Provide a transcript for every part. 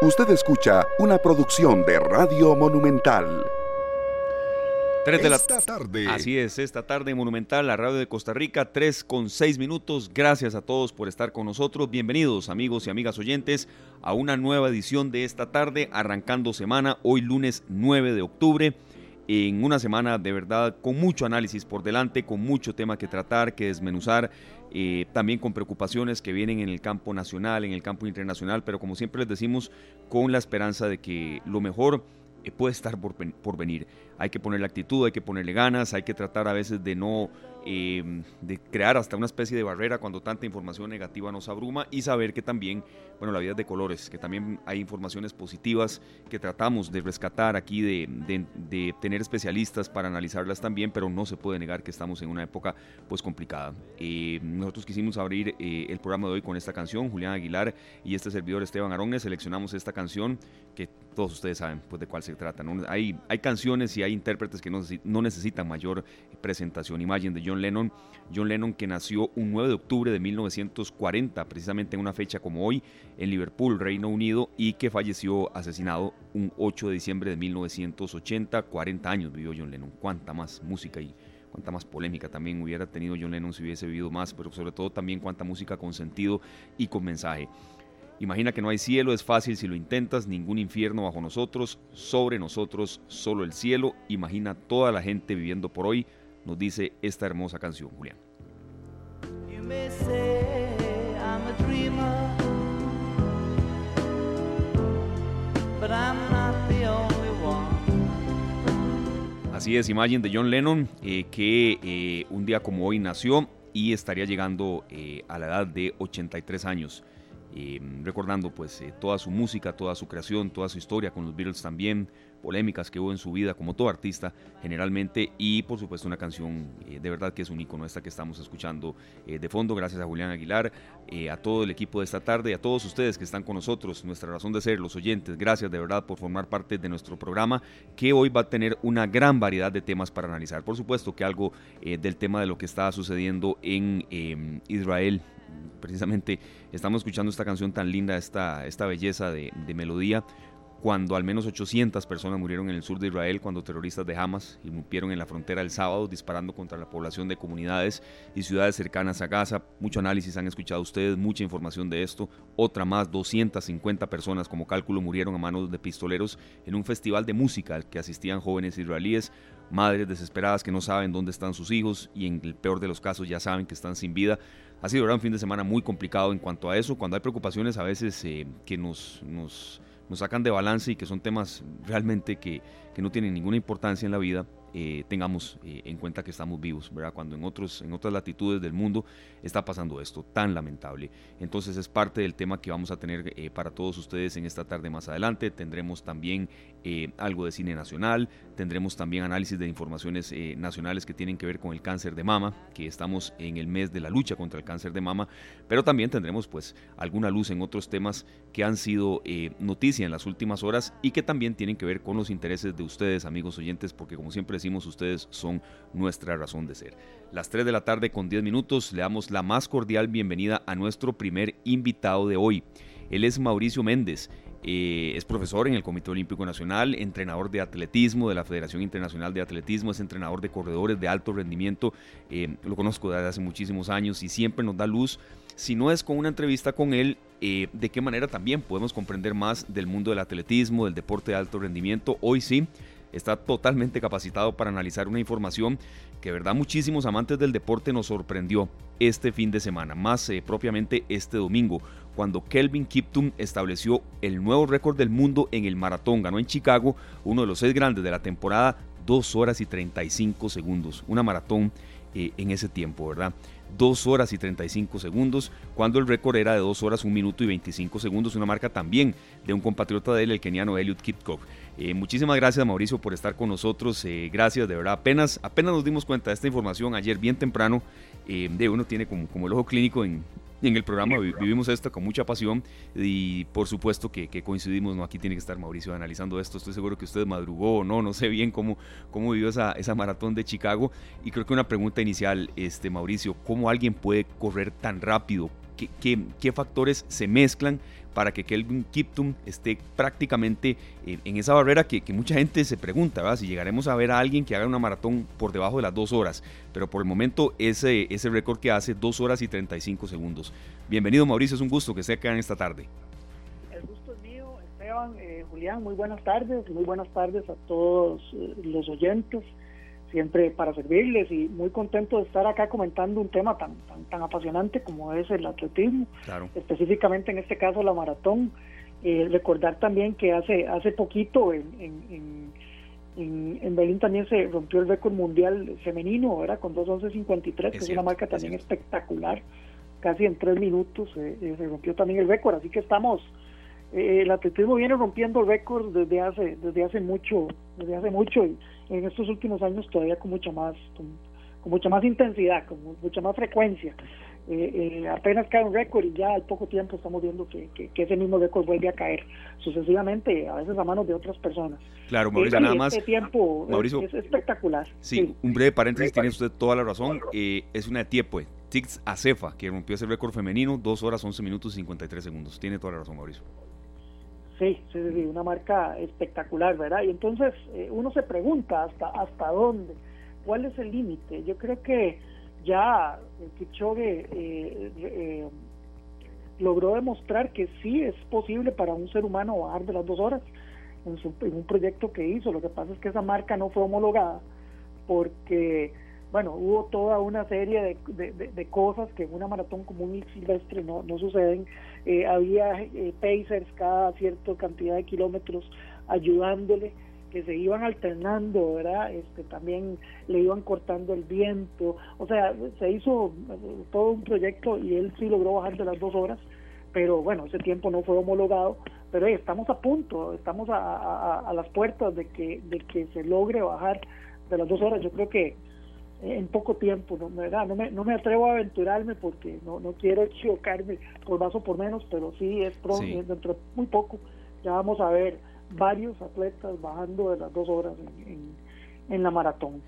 Usted escucha una producción de Radio Monumental. Tres de la tarde. Así es, esta tarde Monumental, la radio de Costa Rica, 3 con 6 minutos. Gracias a todos por estar con nosotros. Bienvenidos, amigos y amigas oyentes, a una nueva edición de esta tarde, arrancando semana, hoy lunes 9 de octubre. En una semana de verdad con mucho análisis por delante, con mucho tema que tratar, que desmenuzar eh, también con preocupaciones que vienen en el campo nacional, en el campo internacional, pero como siempre les decimos, con la esperanza de que lo mejor eh, puede estar por, por venir. Hay que ponerle actitud, hay que ponerle ganas, hay que tratar a veces de no de crear hasta una especie de barrera cuando tanta información negativa nos abruma y saber que también, bueno, la vida es de colores, que también hay informaciones positivas que tratamos de rescatar aquí, de, de, tener especialistas para analizarlas también, pero no se puede negar que estamos en una época pues complicada. Eh, nosotros quisimos abrir eh, el programa de hoy con esta canción, Julián Aguilar y este servidor Esteban Arones, seleccionamos esta canción que todos ustedes saben pues de cuál se trata. Hay, hay canciones y hay intérpretes que no, no necesitan mayor presentación. Imagen de John Lennon. John Lennon que nació un 9 de octubre de 1940, precisamente en una fecha como hoy, en Liverpool, Reino Unido, y que falleció asesinado un 8 de diciembre de 1980. 40 años vivió John Lennon. Cuánta más música y cuánta más polémica también hubiera tenido John Lennon si hubiese vivido más, pero sobre todo también cuánta música con sentido y con mensaje. Imagina que no hay cielo, es fácil si lo intentas, ningún infierno bajo nosotros, sobre nosotros solo el cielo. Imagina toda la gente viviendo por hoy, nos dice esta hermosa canción, Julián. Así es, imagen de John Lennon, eh, que eh, un día como hoy nació y estaría llegando eh, a la edad de 83 años. Mm, recordando pues eh, toda su música, toda su creación, toda su historia con los Beatles también, polémicas que hubo en su vida como todo artista generalmente y por supuesto una canción eh, de verdad que es un icono esta que estamos escuchando eh, de fondo. Gracias a Julián Aguilar, a todo el equipo de esta tarde, a todos ustedes que están con nosotros, nuestra razón de ser, los oyentes, gracias de verdad por formar parte de nuestro programa que hoy va a tener una gran variedad de temas para analizar, por supuesto que algo del tema de lo que está sucediendo en em, Israel precisamente estamos escuchando esta canción tan linda, esta, esta belleza de, melodía, cuando al menos 800 personas murieron en el sur de Israel cuando terroristas de Hamas irrumpieron en la frontera el sábado disparando contra la población de comunidades y ciudades cercanas a Gaza. Mucho análisis han escuchado ustedes, mucha información de esto. Otra más, 250 personas como cálculo murieron a manos de pistoleros en un festival de música al que asistían jóvenes israelíes, madres desesperadas que no saben dónde están sus hijos y en el peor de los casos ya saben que están sin vida. Ha sido un fin de semana muy complicado en cuanto a eso, cuando hay preocupaciones a veces eh, que nos, nos, sacan de balance y que son temas realmente que, que no tienen ninguna importancia en la vida eh, tengamos eh, en cuenta que estamos vivos, ¿verdad? Cuando en, otros, en otras latitudes del mundo está pasando esto tan lamentable. Entonces es parte del tema que vamos a tener para todos ustedes en esta tarde más adelante. Tendremos también algo de cine nacional, tendremos también análisis de informaciones nacionales que tienen que ver con el cáncer de mama, que estamos en el mes de la lucha contra el cáncer de mama, pero también tendremos pues alguna luz en otros temas que han sido noticia en las últimas horas y que también tienen que ver con los intereses de ustedes, amigos oyentes, porque como siempre decimos, ustedes son nuestra razón de ser. Las 3 de la tarde con 10 minutos le damos la más cordial bienvenida a nuestro primer invitado de hoy. Él es Mauricio Méndez. Eh, es profesor en el Comité Olímpico Nacional, entrenador de atletismo de la Federación Internacional de Atletismo, es entrenador de corredores de alto rendimiento. Eh, lo conozco desde hace muchísimos años y siempre nos da luz. Si no es con una entrevista con él, eh, de qué manera también podemos comprender más del mundo del atletismo, del deporte de alto rendimiento. Hoy sí, está totalmente capacitado para analizar una información que, verdad, muchísimos amantes del deporte nos sorprendió este fin de semana, más propiamente este domingo, cuando Kelvin Kiptum estableció el nuevo récord del mundo en el maratón. Ganó en Chicago, uno de los seis grandes de la temporada, 2 horas y 35 segundos. Una maratón eh, en ese tiempo, ¿verdad? 2 horas y 35 segundos, cuando el récord era de 2 horas, 1 minuto y 25 segundos, una marca también de un compatriota de él, el keniano Eliud Kipkov. Eh, muchísimas gracias Mauricio por estar con nosotros, eh, gracias de verdad, apenas, apenas nos dimos cuenta de esta información ayer bien temprano, de uno tiene como, como el ojo clínico en, en el programa vivimos esto con mucha pasión y por supuesto que, coincidimos, ¿no? Aquí tiene que estar Mauricio analizando esto, estoy seguro que usted madrugó o no, no sé bien cómo, cómo vivió esa, esa maratón de Chicago y creo que una pregunta inicial, este Mauricio, ¿cómo alguien puede correr tan rápido? qué, factores se mezclan para que Kelvin Kiptum esté prácticamente en, esa barrera que, mucha gente se pregunta, ¿verdad? si llegaremos a ver a alguien que haga una maratón por debajo de las dos horas, pero por el momento ese, ese récord que hace dos horas y 35 segundos. Bienvenido Mauricio, es un gusto que esté acá en esta tarde. El gusto es mío, Esteban, eh, Julián, muy buenas tardes, muy buenas tardes a todos eh, los oyentes siempre para servirles y muy contento de estar acá comentando un tema tan tan, tan apasionante como es el atletismo, específicamente en este caso la maratón. Eh, recordar también que hace hace poquito en, en, en, en, Berlín también se rompió el récord mundial femenino, era con 2.11.53, que es una marca también espectacular, casi en tres minutos eh, eh, se rompió también el récord, así que estamos eh, el atletismo viene rompiendo récords desde hace desde hace mucho desde hace mucho y en estos últimos años todavía con mucha más con, mucha más intensidad con mucha más frecuencia. Eh, eh, apenas cae un récord y ya al poco tiempo estamos viendo que, ese mismo récord vuelve a caer sucesivamente a veces a manos de otras personas. Claro Mauricio nada más este tiempo Mauricio, es, espectacular. sí, un breve paréntesis tiene usted toda la razón es una de pues Tix Acefa que rompió ese récord femenino 2 horas 11 minutos y 53 segundos tiene toda la razón Mauricio Sí, sí, sí, una marca espectacular, ¿verdad? Y entonces eh, uno se pregunta hasta hasta dónde, cuál es el límite. Yo creo que ya Kipchoge eh, eh, logró demostrar que sí es posible para un ser humano bajar de las dos horas en, en un proyecto que hizo. Lo que pasa es que esa marca no fue homologada porque bueno, hubo toda una serie de, de, cosas que en una maratón común y silvestre no, no suceden. Eh, había eh, pacers cada cierta cantidad de kilómetros ayudándole, que se iban alternando, ¿verdad? Este, también le iban cortando el viento. O sea, se hizo eh, todo un proyecto y él sí logró bajar de las dos horas, pero bueno, ese tiempo no fue homologado. Pero estamos a punto, estamos a, a, a las puertas de que, de que se logre bajar de las dos horas. Yo creo que en poco tiempo, ¿no? No, me, no me atrevo a aventurarme porque no, no quiero chocarme por más o por menos, pero sí es pronto, dentro de muy poco ya vamos a ver varios atletas bajando de las dos horas en, en la maratón.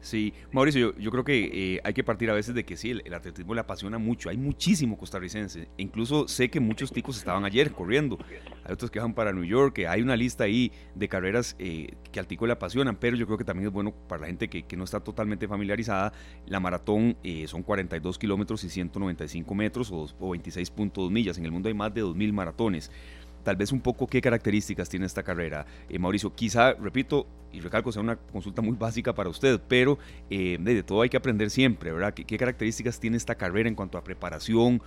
Sí, Mauricio, yo, creo que eh, hay que partir a veces de que sí, el, atletismo le apasiona mucho, hay muchísimo costarricense, incluso sé que muchos ticos estaban ayer corriendo, hay otros que van para New York, hay una lista ahí de carreras eh, que al tico le apasionan, pero yo creo que también es bueno para la gente que, no está totalmente familiarizada, la maratón eh, son 42 kilómetros y 195 metros o, o 26.2 millas, en el mundo hay más de 2.000 maratones tal vez un poco qué características tiene esta carrera. Eh, Mauricio, quizá, repito, y recalco, sea una consulta muy básica para usted, pero eh, de, todo hay que aprender siempre, ¿verdad? ¿Qué, características tiene esta carrera en cuanto a preparación?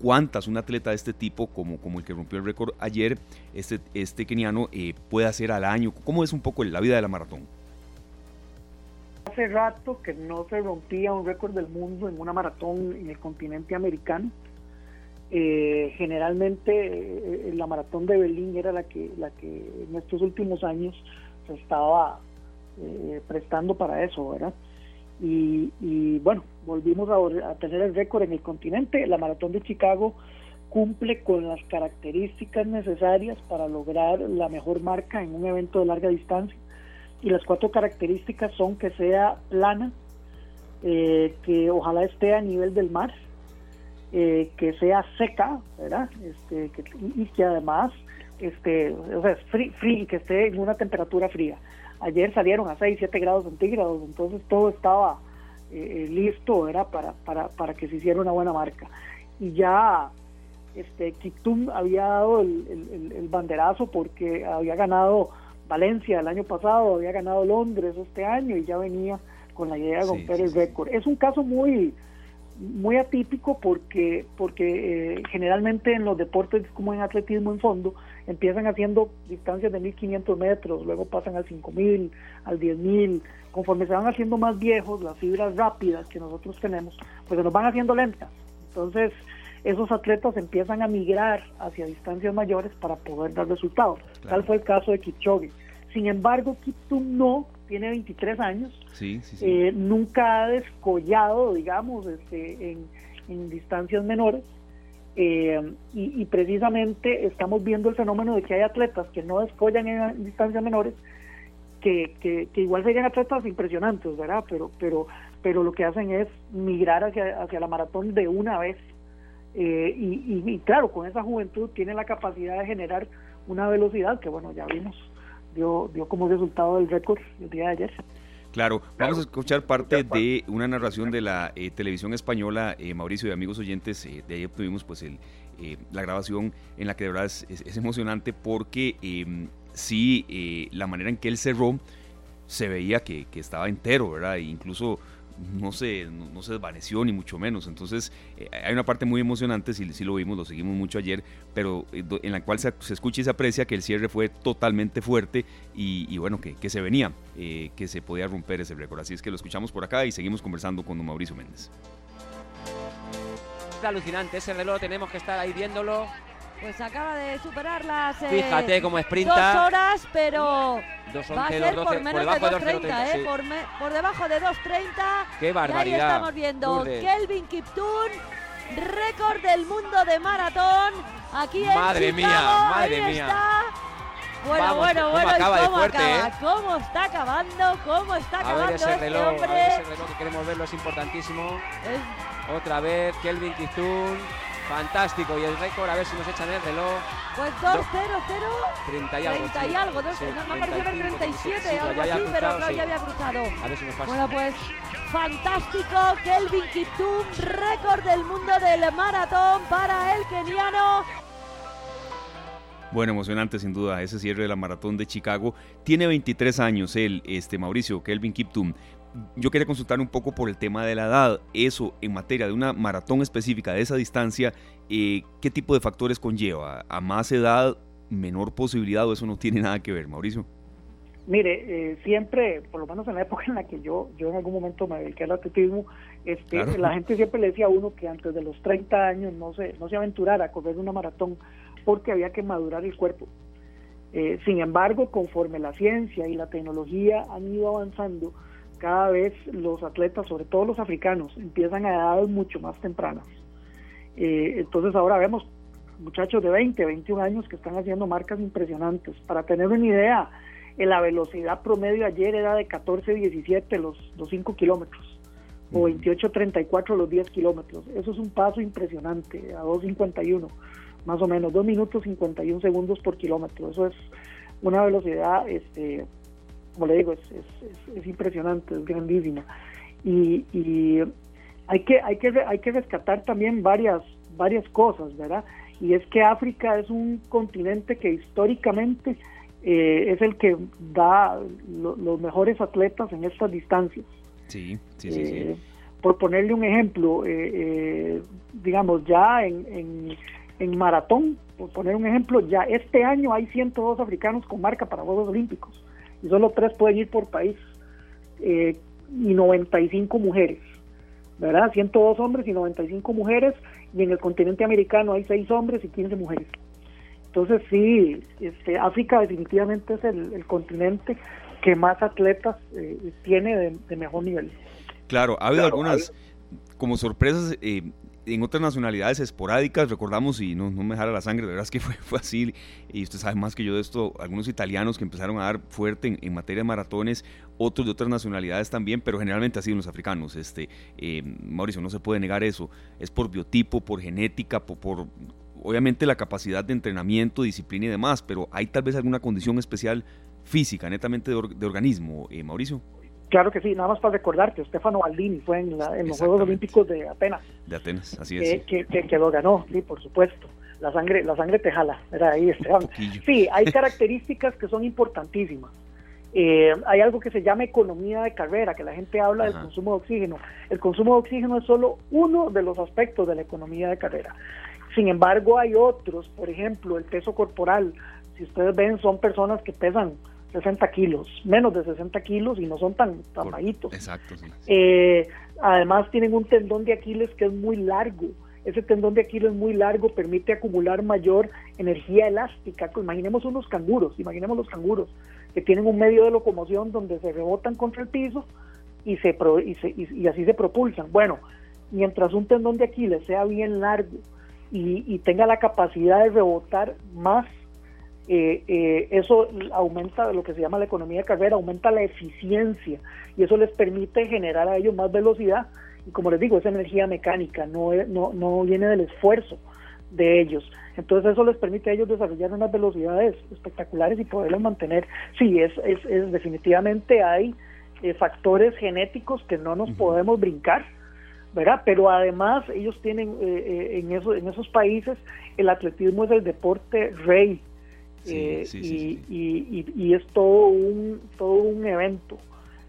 ¿Cuántas un atleta de este tipo, como, como el que rompió el récord ayer, este, este keniano, eh, puede hacer al año? ¿Cómo es un poco la vida de la maratón? Hace rato que no se rompía un récord del mundo en una maratón en el continente americano eh, generalmente eh, la maratón de Berlín era la que, la que en estos últimos años se estaba eh, prestando para eso, ¿verdad? Y, bueno, volvimos a, tener el récord en el continente. La maratón de Chicago cumple con las características necesarias para lograr la mejor marca en un evento de larga distancia. Y las cuatro características son que sea plana, que ojalá esté a nivel del mar, eh, que sea seca, ¿verdad? Este, que, y que además este, o sea, free, que esté en una temperatura fría. Ayer salieron a 6, 7 grados centígrados, entonces todo estaba eh, eh, listo, ¿verdad? Para, para, para que se hiciera una buena marca. Y ya este, Kiptum había dado el, el, banderazo porque había ganado Valencia el año pasado, había ganado Londres este año y ya venía con la idea de romper el récord. Es un caso muy muy atípico porque porque eh, generalmente en los deportes como en atletismo en fondo empiezan haciendo distancias de 1500 metros, luego pasan al 5000, al 10000, conforme se van haciendo más viejos, las fibras rápidas que nosotros tenemos, pues se nos van haciendo lentas. Entonces, esos atletas empiezan a migrar hacia distancias mayores para poder dar resultados. Tal fue el caso de Kipchoge. Sin embargo, Kiptum no tiene 23 años, eh, nunca ha descollado, digamos, este, en, distancias menores. Eh, y, precisamente estamos viendo el fenómeno de que hay atletas que no descollan en, distancias menores, que, que, igual serían atletas impresionantes, ¿verdad? Pero, pero, pero lo que hacen es migrar hacia, hacia la maratón de una vez Eh, y, claro, con esa juventud tiene la capacidad de generar una velocidad que, bueno, ya vimos, dio, dio como resultado el récord el día de ayer. Claro, vamos a escuchar parte de una narración de la eh, televisión española, eh, Mauricio y amigos oyentes, eh, de ahí obtuvimos pues el, la grabación en la que de verdad es, emocionante porque em, sí, la manera en que él cerró se veía que, que estaba entero, ¿verdad? E incluso no se, no, se desvaneció ni mucho menos. Entonces eh, hay una parte muy emocionante, si, si, lo vimos, lo seguimos mucho ayer, pero eh, en la cual se, escucha y se aprecia que el cierre fue totalmente fuerte y, bueno, que, que, se venía, eh, que se podía romper ese récord. Así es que lo escuchamos por acá y seguimos conversando con don Mauricio Méndez. alucinante ese reloj, tenemos que estar ahí viéndolo pues acaba de superar las Fíjate cómo sprinta. dos horas, pero va a ser por menos de 2.30, ¿eh? Por, debajo de 2.30. ¡Qué barbaridad! Y ahí estamos viendo Kelvin Kiptun, récord del mundo de maratón. Aquí madre mía, madre mía. Está. Bueno, bueno, bueno, acaba cómo acaba? ¿eh? ¿Cómo está acabando? ¿Cómo está acabando a ver ese este reloj, hombre? A ver ese reloj que queremos verlo, es importantísimo. Otra vez, Kelvin Kiptun. Fantástico. Y el récord, a ver si nos echan el reloj. Pues 2 0 0 30 y algo. 30 y algo. Dos, no, me pareció ver 37, algo así, pero creo que ya había cruzado. A ver si nos pasa. Bueno, pues fantástico. Kelvin Kiptum, récord del mundo del maratón para el keniano. Bueno, emocionante sin duda ese cierre de la maratón de Chicago. Tiene 23 años él, este Mauricio Kelvin Kiptum yo quería consultar un poco por el tema de la edad. Eso, en materia de una maratón específica de esa distancia, eh, ¿qué tipo de factores conlleva? ¿A más edad, menor posibilidad o eso no tiene nada que ver, Mauricio? Mire, eh, siempre, por lo menos en la época en la que yo, yo en algún momento me dediqué al atletismo, este, la gente siempre le decía a uno que antes de los 30 años no se, no se aventurara a correr una maratón porque había que madurar el cuerpo. Eh, sin embargo, conforme la ciencia y la tecnología han ido avanzando, cada vez los atletas, sobre todo los africanos, empiezan a edades mucho más tempranas. Eh, entonces ahora vemos muchachos de 20, 21 años que están haciendo marcas impresionantes. Para tener una idea, la velocidad promedio ayer era de 14, 17 los, los 5 kilómetros o 28, 34 los 10 kilómetros. Eso es un paso impresionante, a 2.51, más o menos, 2 minutos 51 segundos por kilómetro. Eso es una velocidad este, como le digo, es, es, impresionante, es grandísima. Y, hay, que, hay, que, hay que rescatar también varias, varias cosas, ¿verdad? Y es que África es un continente que históricamente eh, es el que da los mejores atletas en estas distancias. Sí, sí, sí. Eh, por ponerle un ejemplo, eh, digamos, ya en, en, en maratón, por poner un ejemplo, ya este año hay 102 africanos con marca para Juegos Olímpicos y solo tres pueden ir por país, eh, y 95 mujeres, ¿verdad? 102 hombres y 95 mujeres, y en el continente americano hay 6 hombres y 15 mujeres. Entonces sí, este, África definitivamente es el, continente que más atletas eh, tiene de, mejor nivel. Claro, ha habido algunas como sorpresas eh, en otras nacionalidades esporádicas, recordamos, y no, no me dejara la sangre, de verdad es que fue, fue así, y usted sabe más que yo de esto, algunos italianos que empezaron a dar fuerte en, materia de maratones, otros de otras nacionalidades también, pero generalmente así en los africanos. Este, eh, Mauricio, no se puede negar eso, es por biotipo, por genética, por, obviamente la capacidad de entrenamiento, disciplina y demás, pero hay tal vez alguna condición especial física, netamente de, de organismo, eh, Mauricio. Claro que sí, nada más para recordarte, Stefano Baldini fue en, los Juegos Olímpicos de Atenas. De Atenas, así es. que, que, lo ganó, sí, por supuesto. La sangre, la sangre te jala, era ahí Esteban. Sí, hay características que son importantísimas. Eh, hay algo que se llama economía de carrera, que la gente habla del consumo de oxígeno. El consumo de oxígeno es solo uno de los aspectos de la economía de carrera. Sin embargo, hay otros, por ejemplo, el peso corporal. Si ustedes ven, son personas que pesan 60 kilos, menos de 60 kilos y no son tan, tan Exacto. Eh, además tienen un tendón de Aquiles que es muy largo. Ese tendón de Aquiles muy largo permite acumular mayor energía elástica. Imaginemos unos canguros, imaginemos los canguros que tienen un medio de locomoción donde se rebotan contra el piso y, se, y, así se propulsan. Bueno, mientras un tendón de Aquiles sea bien largo y, y tenga la capacidad de rebotar más eh, eh, eso aumenta lo que se llama la economía de carrera, aumenta la eficiencia y eso les permite generar a ellos más velocidad Y como les digo, es energía mecánica, no, no, no viene del esfuerzo de ellos. Entonces eso les permite a ellos desarrollar unas velocidades espectaculares y poderlas mantener. Sí, es, es, es definitivamente hay eh, factores genéticos que no nos podemos brincar, ¿verdad? Pero además ellos tienen eh, eh, en, eso, en esos países el atletismo es el deporte rey y, y, es todo un, todo un evento.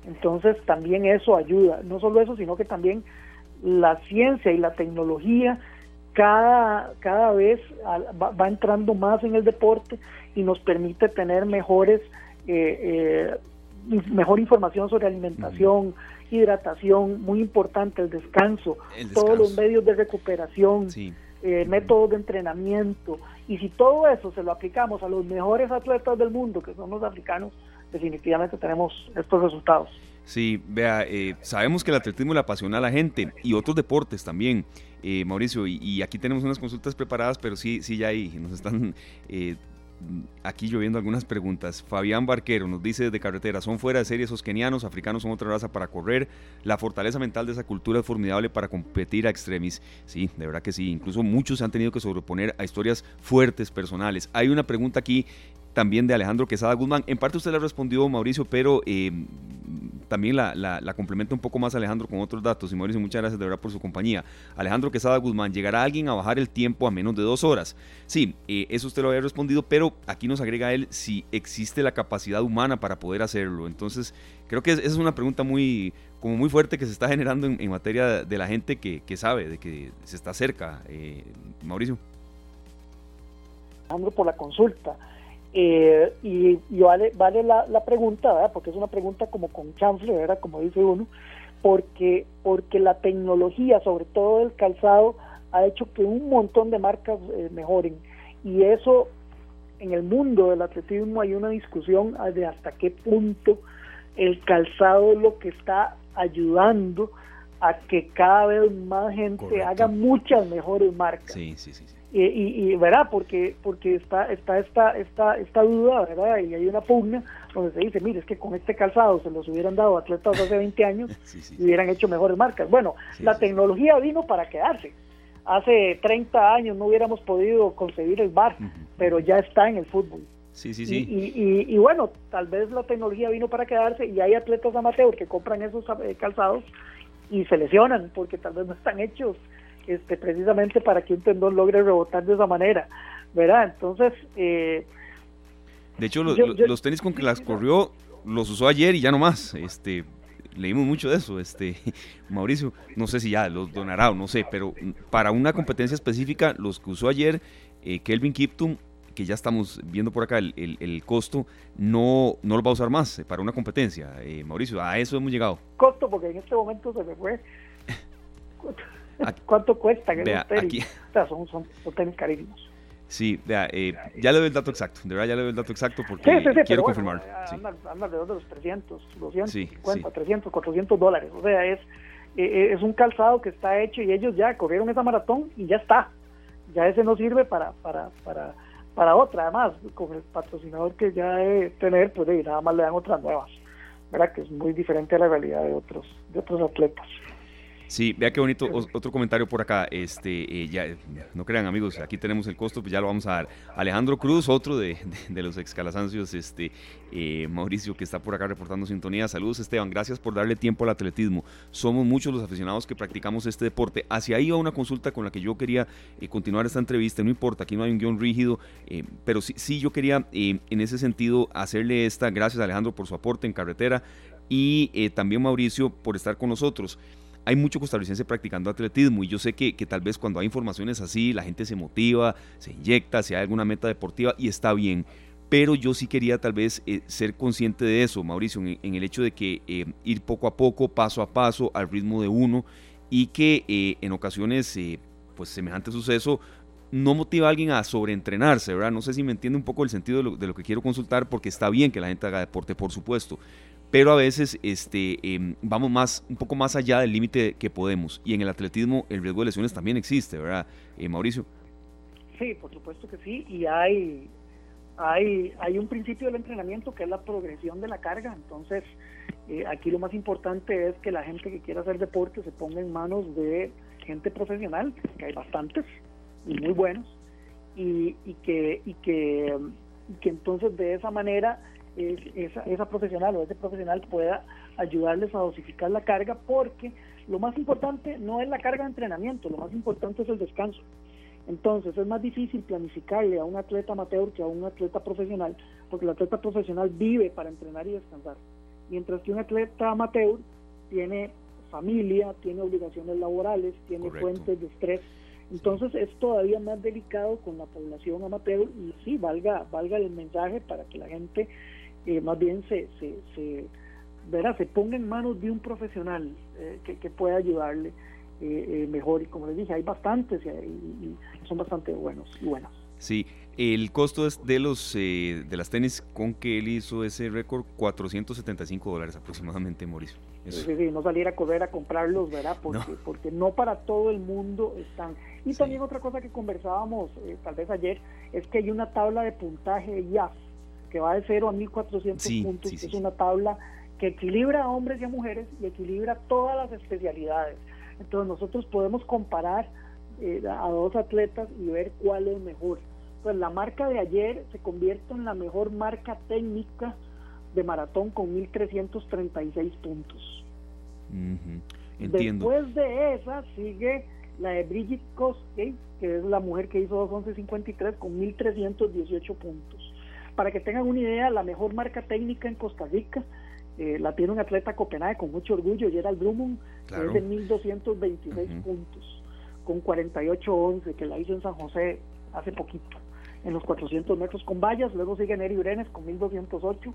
Entonces también eso ayuda, no solo eso, sino que también la ciencia y la tecnología cada, cada vez va, entrando más en el deporte y nos permite tener mejores, eh, eh, mejor información sobre alimentación, hidratación, muy importante el descanso, todos los medios de recuperación, eh, métodos de entrenamiento. Y si todo eso se lo aplicamos a los mejores atletas del mundo, que son los africanos, definitivamente tenemos estos resultados. Sí, vea, sabemos que el atletismo le apasiona a la gente y otros deportes también. Eh, Mauricio, y, aquí tenemos unas consultas preparadas, pero sí, sí, ya ahí nos están eh, aquí lloviendo algunas preguntas. Fabián Barquero nos dice desde carretera, son fuera de serie esos kenianos, africanos son otra raza para correr, la fortaleza mental de esa cultura es formidable para competir a extremis. Sí, de verdad que sí, incluso muchos han tenido que sobreponer a historias fuertes, personales. Hay una pregunta aquí también de Alejandro Quesada Guzmán. En parte usted le respondió, Mauricio, pero eh, también la, la, complementa un poco más Alejandro con otros datos. Y Mauricio, muchas gracias de verdad por su compañía. Alejandro Quesada Guzmán, ¿llegará alguien a bajar el tiempo a menos de dos horas? Sí, eh, eso usted lo había respondido, pero aquí nos agrega él si existe la capacidad humana para poder hacerlo. Entonces, creo que esa es una pregunta muy, como muy fuerte que se está generando en, materia de la gente que, sabe, de que se está cerca. Eh, Mauricio. Alejandro, por la consulta. Eh, y, vale, vale la, pregunta, ¿verdad? porque es una pregunta como con chanfle, ¿verdad? como dice uno, porque, porque la tecnología, sobre todo el calzado, ha hecho que un montón de marcas eh, mejoren. Y eso, en el mundo del atletismo hay una discusión de hasta qué punto el calzado es lo que está ayudando a que cada vez más gente haga muchas mejores marcas. Sí, sí, sí y, y, ¿verdad? Porque, porque está, está esta, esta, esta duda, ¿verdad? Y hay una pugna donde se dice, mire, es que con este calzado se los hubieran dado atletas hace 20 años y hubieran hecho mejores marcas. Bueno, la tecnología vino para quedarse. Hace 30 años no hubiéramos podido concebir el bar, pero ya está en el fútbol. Sí, sí, sí. Y, y, bueno, tal vez la tecnología vino para quedarse y hay atletas amateur que compran esos eh, calzados y se lesionan porque tal vez no están hechos este, precisamente para que un tendón logre rebotar de esa manera, ¿verdad? Entonces... Eh, de hecho, los tenis con que las corrió los usó ayer y ya no más. Este, leímos mucho de eso. Este, Mauricio, no sé si ya los donará o no sé, pero para una competencia específica, los que usó ayer, eh, Kelvin Kiptum, que ya estamos viendo por acá el, el, costo, no, no lo va a usar más para una competencia. Eh, Mauricio, a eso hemos llegado. Costo, porque en este momento se me fue. ¿Cuánto cuesta? Vea, aquí... son, son, tenis carísimos. Sí, vea, eh, ya le doy el dato exacto, de verdad ya le doy el dato exacto porque quiero confirmar. anda, alrededor de los 300, 250, 300, 400 dólares. O sea, es, eh, eh, es un calzado que está hecho y ellos ya corrieron esa maratón y ya está. Ya ese no sirve para, para, para, para otra. Además, con el patrocinador que ya debe tener, pues nada más le dan otras nuevas. ¿verdad? Que es muy diferente a la realidad de otros, de otros atletas. Sí, vea qué bonito. otro comentario por acá. Este, eh, ya, no crean amigos, aquí tenemos el costo, pues ya lo vamos a dar. Alejandro Cruz, otro de, los excalasancios, este, eh, Mauricio, que está por acá reportando sintonía. Saludos, Esteban. Gracias por darle tiempo al atletismo. Somos muchos los aficionados que practicamos este deporte. Hacia ahí va una consulta con la que yo quería eh, continuar esta entrevista. No importa, aquí no hay un guion rígido, pero sí, sí yo quería en ese sentido hacerle esta. Gracias, Alejandro, por su aporte en carretera y también Mauricio por estar con nosotros hay mucho costarricense practicando atletismo y yo sé que, tal vez cuando hay informaciones así la gente se motiva, se inyecta, si hay alguna meta deportiva y está bien. Pero yo sí quería tal vez eh, ser consciente de eso, Mauricio, en, el hecho de que eh, ir poco a poco, paso a paso, al ritmo de uno y que eh, en ocasiones, pues semejante suceso, no motiva a alguien a sobreentrenarse, ¿verdad? No sé si me entiende un poco el sentido de lo, de lo, que quiero consultar, porque está bien que la gente haga deporte, por supuesto, pero a veces este, em, vamos más, un poco más allá del límite que podemos. Y en el atletismo el riesgo de lesiones también existe, ¿verdad, eh, Mauricio? Sí, por supuesto que sí. Y hay, hay, hay un principio del entrenamiento que es la progresión de la carga. Entonces, Eh, aquí lo más importante es que la gente que quiera hacer deporte se ponga en manos de gente profesional, que hay bastantes y muy buenos, y, que, y que, que entonces de esa manera esa, esa profesional o ese profesional pueda ayudarles a dosificar la carga, porque lo más importante no es la carga de entrenamiento, lo más importante es el descanso. Entonces es más difícil planificarle a un atleta amateur que a un atleta profesional, porque el atleta profesional vive para entrenar y descansar, mientras que un atleta amateur tiene familia, tiene obligaciones laborales, tiene fuentes de estrés. Entonces es todavía más delicado con la población amateur y sí, valga, valga el mensaje para que la gente eh, más bien se, se, se, verá, se ponga en manos de un profesional eh, que, que, pueda ayudarle eh, mejor. Y como les dije, hay bastantes y, son bastante buenos y buenas. Sí, el costo es de los de las tenis con que él hizo ese récord, 475 dólares aproximadamente, Mauricio. Sí, sí, no salir a correr a comprarlos, ¿verdad? Porque no, porque no para todo el mundo están. Y también otra cosa que conversábamos tal vez ayer es que hay una tabla de puntaje ya que va de 0 a 1400 puntos, que es una tabla que equilibra a hombres y a mujeres y equilibra todas las especialidades. Entonces nosotros podemos comparar eh, a dos atletas y ver cuál es mejor. Pues la marca de ayer se convierte en la mejor marca técnica de maratón con 1336 puntos. Entiendo. Después de esa sigue la de Bridget Koskey, que es la mujer que hizo 211.53 con 1318 puntos. Para que tengan una idea, la mejor marca técnica en Costa Rica eh, la tiene un atleta Copenhague con mucho orgullo, Gerald Drummond, que es de 1226 puntos, con 48-11, que la hizo en San José hace poquito, en los 400 metros con vallas. Luego sigue Neri Urenes con 1208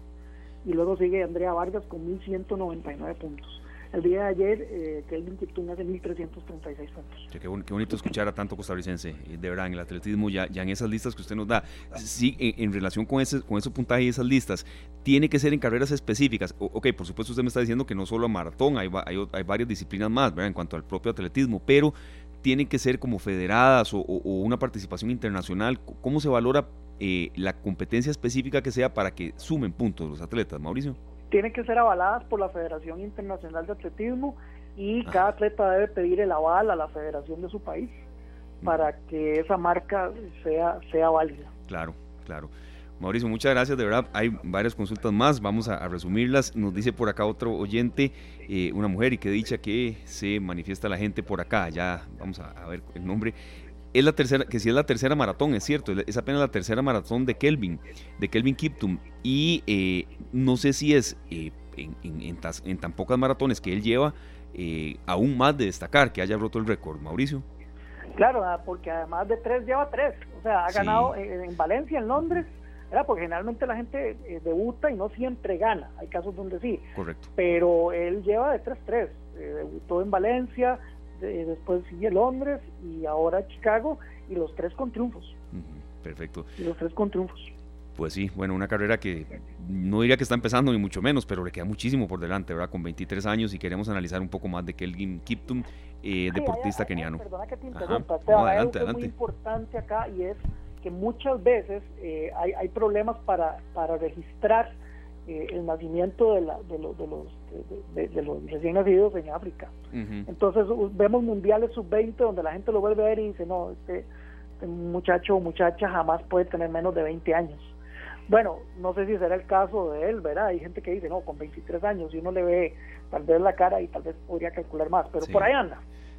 y luego sigue Andrea Vargas con 1199 puntos el día de ayer eh, Kelvin Kiptum hace 1.336 puntos. qué, bonito escuchar a tanto costarricense, eh, de verdad, en el atletismo, ya, ya en esas listas que usted nos da. Sí, en, relación con ese, con ese puntaje y esas listas, tiene que ser en carreras específicas. ok, por supuesto usted me está diciendo que no solo a maratón, hay, hay, hay varias disciplinas más, ¿verdad? En cuanto al propio atletismo, pero tienen que ser como federadas o, una participación internacional. ¿Cómo se valora eh, la competencia específica que sea para que sumen puntos los atletas, Mauricio? Tienen que ser avaladas por la Federación Internacional de Atletismo y cada atleta debe pedir el aval a la federación de su país para que esa marca sea, sea válida. Claro, claro. Mauricio, muchas gracias, de verdad hay varias consultas más, vamos a, resumirlas. Nos dice por acá otro oyente, eh, una mujer, y que dicha que se manifiesta la gente por acá, ya vamos a, a ver el nombre es la tercera, que si es la tercera maratón, es cierto, es apenas la tercera maratón de Kelvin, de Kelvin Kiptum. Y eh, no sé si es eh, en, tan pocas maratones que él lleva, eh, aún más de destacar que haya roto el récord, Mauricio. Claro, ah, porque además de tres lleva tres. O sea, ha ganado en, Valencia, en Londres, ¿verdad? porque generalmente la gente debuta y no siempre gana. Hay casos donde sí. Correcto. Pero él lleva de 3-3. debutó en Valencia, después sigue Londres y ahora Chicago y los tres con triunfos. Perfecto. Y los tres con triunfos. Pues sí, bueno, una carrera que no diría que está empezando ni mucho menos, pero le queda muchísimo por delante, ¿verdad? Con 23 años y queremos analizar un poco más de Kelvin Kiptum, eh, deportista keniano. Perdona que te interrumpa, adelante, es muy importante acá y es que muchas veces eh, hay, hay problemas para, para registrar eh, el nacimiento de, la, de, los, de, los, de, los recién nacidos en África. Entonces vemos mundiales sub-20 donde la gente lo vuelve a ver y dice, no, este, este, muchacho o muchacha jamás puede tener menos de 20 años. Bueno, no sé si será el caso de él, ¿verdad? Hay gente que dice, no, con 23 años y uno le ve tal vez la cara y tal vez podría calcular más, pero por ahí anda.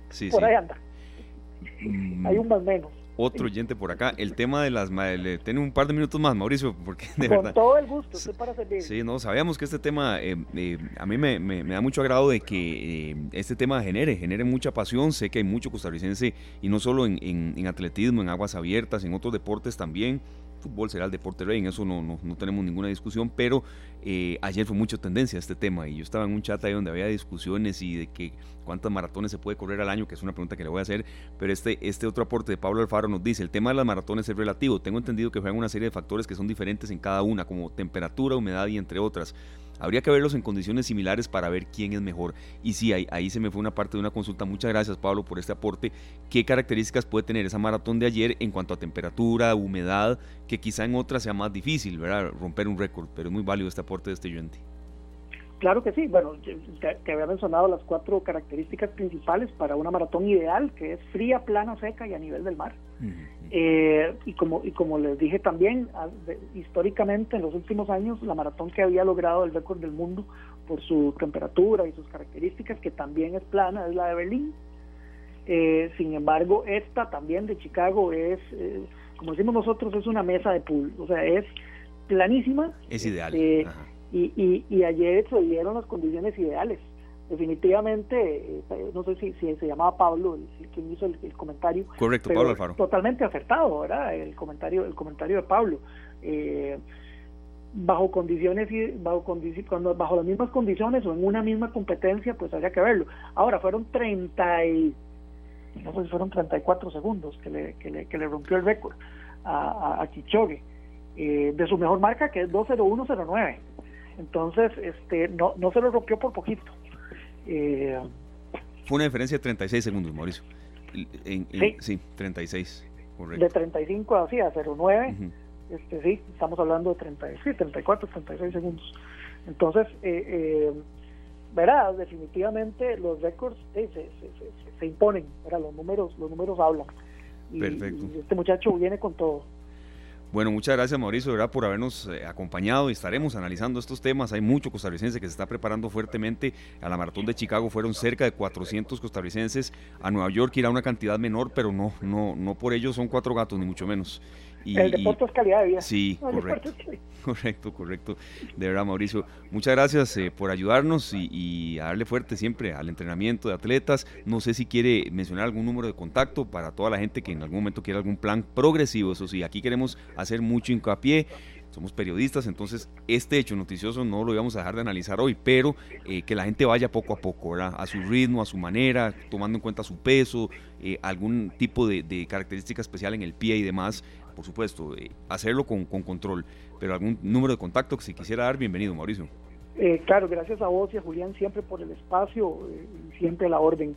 Sí, por ahí anda. Mm. Hay un más menos otro oyente por acá. El tema de las... Tiene un par de minutos más, Mauricio, porque de Con todo el gusto, estoy para servir. Sí, no, sabíamos que este tema, eh, eh, a mí me, me, da mucho agrado de que eh, este tema genere, genere mucha pasión. Sé que hay mucho costarricense, y no solo en, en atletismo, en aguas abiertas, en otros deportes también, fútbol será el deporte rey, en eso no, tenemos ninguna discusión, pero eh, ayer fue mucha tendencia este tema y yo estaba en un chat ahí donde había discusiones y de que cuántas maratones se puede correr al año, que es una pregunta que le voy a hacer, pero este, este otro aporte de Pablo Alfaro nos dice, el tema de las maratones es relativo, tengo entendido que juegan una serie de factores que son diferentes en cada una, como temperatura, humedad y entre otras. Habría que verlos en condiciones similares para ver quién es mejor. Y sí, ahí, se me fue una parte de una consulta. Muchas gracias, Pablo, por este aporte. ¿Qué características puede tener esa maratón de ayer en cuanto a temperatura, humedad, que quizá en otras sea más difícil, ¿verdad? Romper un récord, pero es muy válido este aporte de este oyente. Claro que sí. Bueno, te, había mencionado las cuatro características principales para una maratón ideal, que es fría, plana, seca y a nivel del mar. Eh, y como y como les dije también, históricamente en los últimos años, la maratón que había logrado el récord del mundo por su temperatura y sus características, que también es plana, es la de Berlín. Eh, sin embargo, esta también de Chicago es, eh, como decimos nosotros, es una mesa de pool, o sea, es planísima. Es ideal. Este, y, y, ayer se dieron las condiciones ideales. Definitivamente, eh, no sé si, si, se llamaba Pablo, el, quien hizo el, comentario. Correcto, Pablo Alfaro. Totalmente acertado, ¿verdad? El comentario, el comentario de Pablo. Eh, bajo condiciones y bajo cuando bajo las mismas condiciones o en una misma competencia, pues habría que verlo. Ahora fueron 30 y no sé si fueron 34 segundos que le, que le, que le rompió el récord a, a, Kichogue eh, de su mejor marca que es 20109. Entonces, este, no, no se lo rompió por poquito. Eh, Fue una diferencia de 36 segundos, Mauricio. ¿Sí? sí, 36, correcto. De 35 así a 09, este, sí, estamos hablando de 30, sí, 34, 36 segundos. Entonces, eh, eh, verá, definitivamente los récords se, se, se, imponen, verá, los números, los números hablan. Perfecto. y este muchacho viene con todo. Bueno, muchas gracias Mauricio ¿verdad? por habernos eh, acompañado y estaremos analizando estos temas. Hay mucho costarricense que se está preparando fuertemente. A la maratón de Chicago fueron cerca de 400 costarricenses. A Nueva York irá una cantidad menor, pero no, no, no por ello son cuatro gatos, ni mucho menos el deporte es calidad de vida. Sí, correcto. Correcto, correcto. De verdad, Mauricio, muchas gracias eh, por ayudarnos y, a darle fuerte siempre al entrenamiento de atletas. No sé si quiere mencionar algún número de contacto para toda la gente que en algún momento quiera algún plan progresivo. Eso sí, aquí queremos hacer mucho hincapié somos periodistas, entonces este hecho noticioso no lo íbamos a dejar de analizar hoy, pero eh, que la gente vaya poco a poco, ¿verdad? A su ritmo, a su manera, tomando en cuenta su peso, eh, algún tipo de, de, característica especial en el pie y demás, por supuesto, eh, hacerlo con, control, pero algún número de contacto que si quisiera dar, bienvenido, Mauricio. Eh, claro, gracias a vos y a Julián siempre por el espacio eh, y siempre la orden.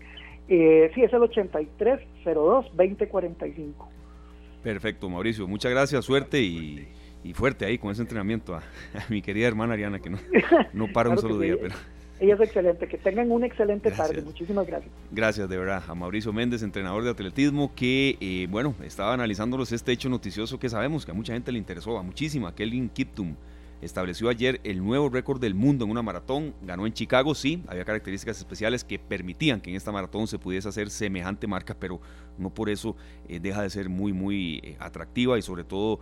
Eh, sí, es el 8302-2045. Perfecto, Mauricio. Muchas gracias, suerte y, fuerte ahí con ese entrenamiento a, mi querida hermana Ariana, que no, no para un solo día. Pero... Ella es excelente. Que tengan una excelente tarde. Muchísimas gracias. Gracias, de verdad. A Mauricio Méndez, entrenador de atletismo, que, eh, bueno, estaba analizándolos este hecho noticioso que sabemos que a mucha gente le interesó, a muchísima. Kelvin Kiptum estableció ayer el nuevo récord del mundo en una maratón. Ganó en Chicago, sí. Había características especiales que permitían que en esta maratón se pudiese hacer semejante marca, pero no por eso eh, deja de ser muy, muy eh, atractiva y sobre todo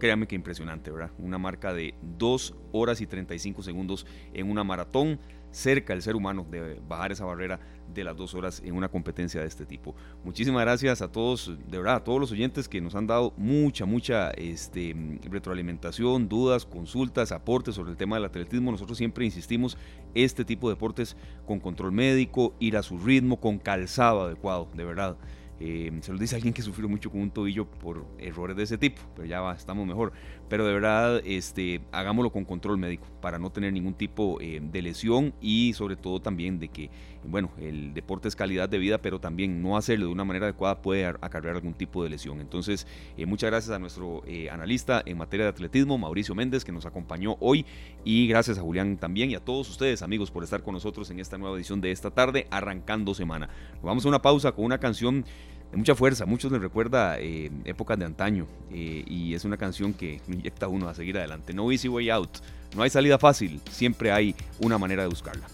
créanme que impresionante, ¿verdad? Una marca de 2 horas y 35 segundos en una maratón, cerca el ser humano de bajar esa barrera de las dos horas en una competencia de este tipo. Muchísimas gracias a todos, de verdad, a todos los oyentes que nos han dado mucha, mucha este, retroalimentación, dudas, consultas, aportes sobre el tema del atletismo. Nosotros siempre insistimos, este tipo de deportes con control médico, ir a su ritmo, con calzado adecuado, de verdad. Eh, se lo dice alguien que sufrió mucho con un tobillo por errores de ese tipo, pero ya va, estamos mejor. Pero de verdad, este, hagámoslo con control médico para no tener ningún tipo eh, de lesión y sobre todo también de que, bueno, el deporte es calidad de vida, pero también no hacerlo de una manera adecuada puede acarrear algún tipo de lesión. Entonces, eh, muchas gracias a nuestro analista en materia de atletismo, Mauricio Méndez, que nos acompañó hoy, y gracias a Julián también y a todos ustedes, amigos, por estar con nosotros en esta nueva edición de esta tarde, arrancando semana. Vamos a una pausa con una canción de mucha fuerza, muchos les recuerda eh, épocas de antaño eh, y es una canción que inyecta a uno a seguir adelante. No easy way out, no hay salida fácil, siempre hay una manera de buscarla.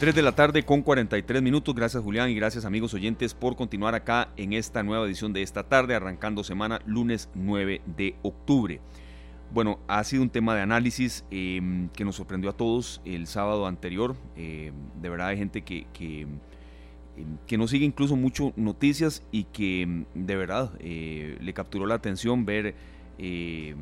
3 de la tarde con 43 minutos, gracias Julián y gracias amigos oyentes por continuar acá en esta nueva edición de esta tarde, arrancando semana lunes 9 de octubre. Bueno, ha sido un tema de análisis em, que nos sorprendió a todos el sábado anterior. De verdad hay gente que que no sigue incluso mucho noticias y que mm, de verdad eh, le capturó la atención ver eh,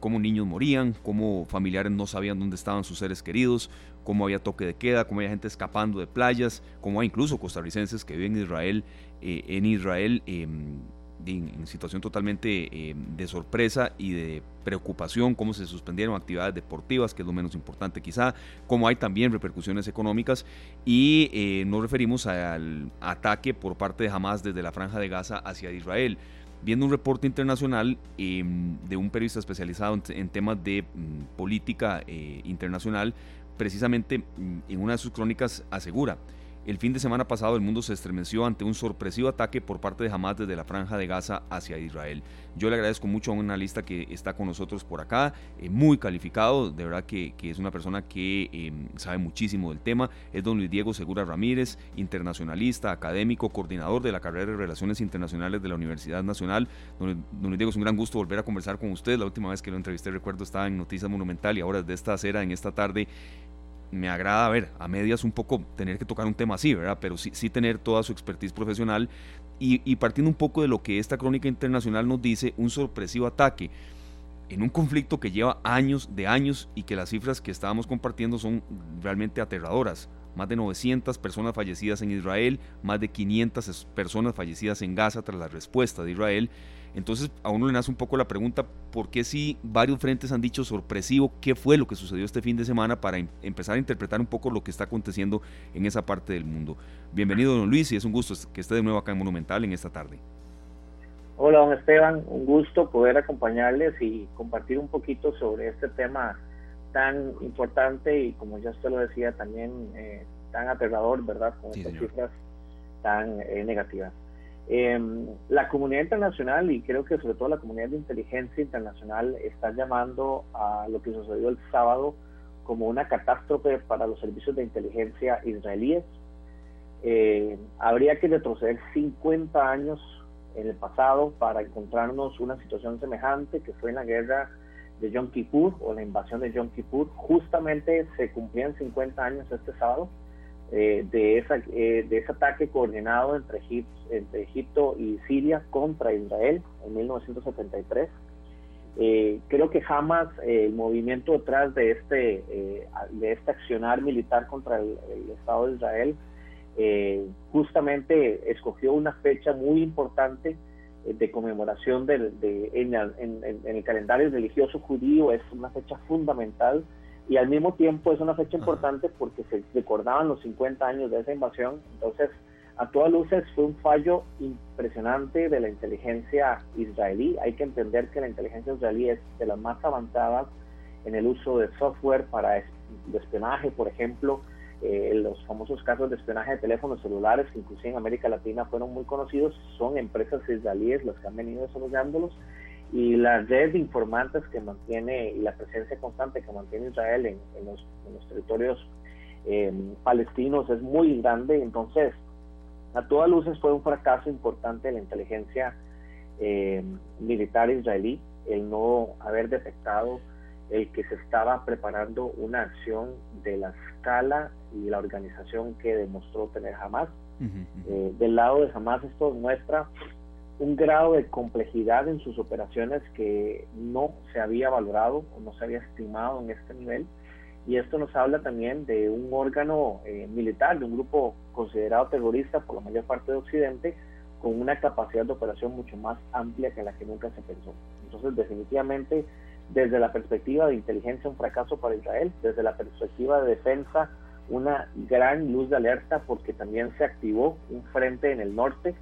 cómo niños morían, cómo familiares no sabían dónde estaban sus seres queridos, cómo había toque de queda, cómo había gente escapando de playas, cómo hay incluso costarricenses que viven en Israel, eh, en Israel em, en, situación totalmente eh, de sorpresa y de preocupación, cómo se suspendieron actividades deportivas, que es lo menos importante quizá, cómo hay también repercusiones económicas y eh, nos referimos al ataque por parte de Hamas desde la franja de Gaza hacia Israel. Viendo un reporte internacional em, de un periodista especializado en, temas de mm, política eh, internacional, precisamente mm, en una de sus crónicas asegura, el fin de semana pasado el mundo se estremeció ante un sorpresivo ataque por parte de Hamas desde la franja de Gaza hacia Israel. Yo le agradezco mucho a un analista que está con nosotros por acá, eh, muy calificado, de verdad que, es una persona que em, sabe muchísimo del tema. Es don Luis Diego Segura Ramírez, internacionalista, académico, coordinador de la carrera de Relaciones Internacionales de la Universidad Nacional. Don, don Luis Diego, es un gran gusto volver a conversar con usted. La última vez que lo entrevisté, recuerdo, estaba en Noticias Monumental y ahora desde esta acera, en esta tarde, me agrada, a ver, a medias un poco tener que tocar un tema así, ¿verdad? Pero sí, sí tener toda su expertise profesional y, partiendo un poco de lo que esta crónica internacional nos dice, un sorpresivo ataque en un conflicto que lleva años de años y que las cifras que estábamos compartiendo son realmente aterradoras. Más de 900 personas fallecidas en Israel, más de 500 personas fallecidas en Gaza tras la respuesta de Israel entonces a uno le nace un poco la pregunta, ¿por qué si varios frentes han dicho sorpresivo qué fue lo que sucedió este fin de semana para em, empezar a interpretar un poco lo que está aconteciendo en esa parte del mundo? Bienvenido, don Luis, y es un gusto que esté de nuevo acá en Monumental en esta tarde. Hola, don Esteban, un gusto poder acompañarles y compartir un poquito sobre este tema tan importante y como ya usted lo decía, también eh, tan aterrador, ¿verdad? Con estas cifras tan eh, negativas. Eh, la comunidad internacional y creo que sobre todo la comunidad de inteligencia internacional está llamando a lo que sucedió el sábado como una catástrofe para los servicios de inteligencia israelíes. Eh, habría que retroceder 50 años en el pasado para encontrarnos una situación semejante que fue en la guerra de Yom Kippur o la invasión de Yom Kippur. Justamente se cumplían 50 años este sábado eh, de, esa, eh, de ese ataque coordinado entre Egipto, entre Egipto y Siria contra Israel en 1973. Eh, creo que jamás el movimiento detrás de este, de este accionar militar contra el, Estado de Israel justamente escogió una fecha muy importante de conmemoración del, de, en, en, el calendario religioso judío, es una fecha fundamental y al mismo tiempo es una fecha importante porque se recordaban los 50 años de esa invasión, entonces a todas luces fue un fallo impresionante de la inteligencia israelí. Hay que entender que la inteligencia israelí es de las más avanzadas en el uso de software para espionaje, por ejemplo, eh, los famosos casos de espionaje de teléfonos celulares, que inclusive en América Latina fueron muy conocidos, son empresas israelíes las que han venido desarrollándolos y la red de informantes que mantiene y la presencia constante que mantiene Israel en, los, territorios eh, palestinos es muy grande, entonces a todas luces fue un fracaso importante de la inteligencia eh, militar israelí el no haber detectado el que se estaba preparando una acción de la escala y la organización que demostró tener Hamas. Eh, del lado de Hamas esto muestra un grado de complejidad en sus operaciones que no se había valorado o no se había estimado en este nivel. Y esto nos habla también de un órgano eh, militar, de un grupo considerado terrorista por la mayor parte de Occidente, con una capacidad de operación mucho más amplia que la que nunca se pensó. Entonces, definitivamente, desde la perspectiva de inteligencia, un fracaso para Israel, desde la perspectiva de defensa, una gran luz de alerta porque también se activó un frente en el norte,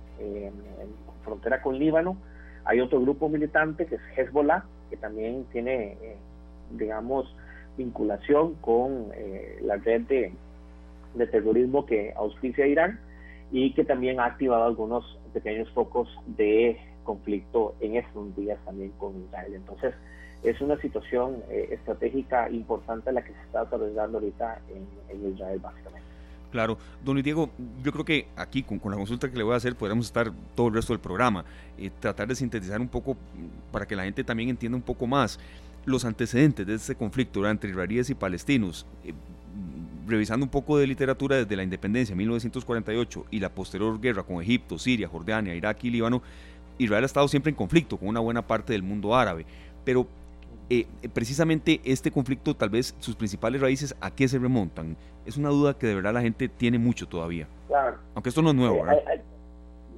frontera con Líbano. Hay otro grupo militante que es Hezbollah, que también tiene, eh, digamos, vinculación con eh, la red de, terrorismo que auspicia Irán y que también ha activado algunos pequeños focos de conflicto en estos días también con Israel. Entonces, es una situación eh, estratégica importante la que se está desarrollando ahorita en Israel, básicamente. Claro, don Diego, yo creo que aquí con, la consulta que le voy a hacer podremos estar todo el resto del programa, eh, tratar de sintetizar un poco para que la gente también entienda un poco más los antecedentes de este conflicto entre israelíes y palestinos. Eh, revisando un poco de literatura desde la independencia en 1948 y la posterior guerra con Egipto, Siria, Jordania, Irak y Líbano, Israel ha estado siempre en conflicto con una buena parte del mundo árabe. Pero eh, precisamente este conflicto, tal vez sus principales raíces, ¿a qué se remontan? Es una duda que de verdad la gente tiene mucho todavía. Claro. Aunque esto no es nuevo, ¿verdad?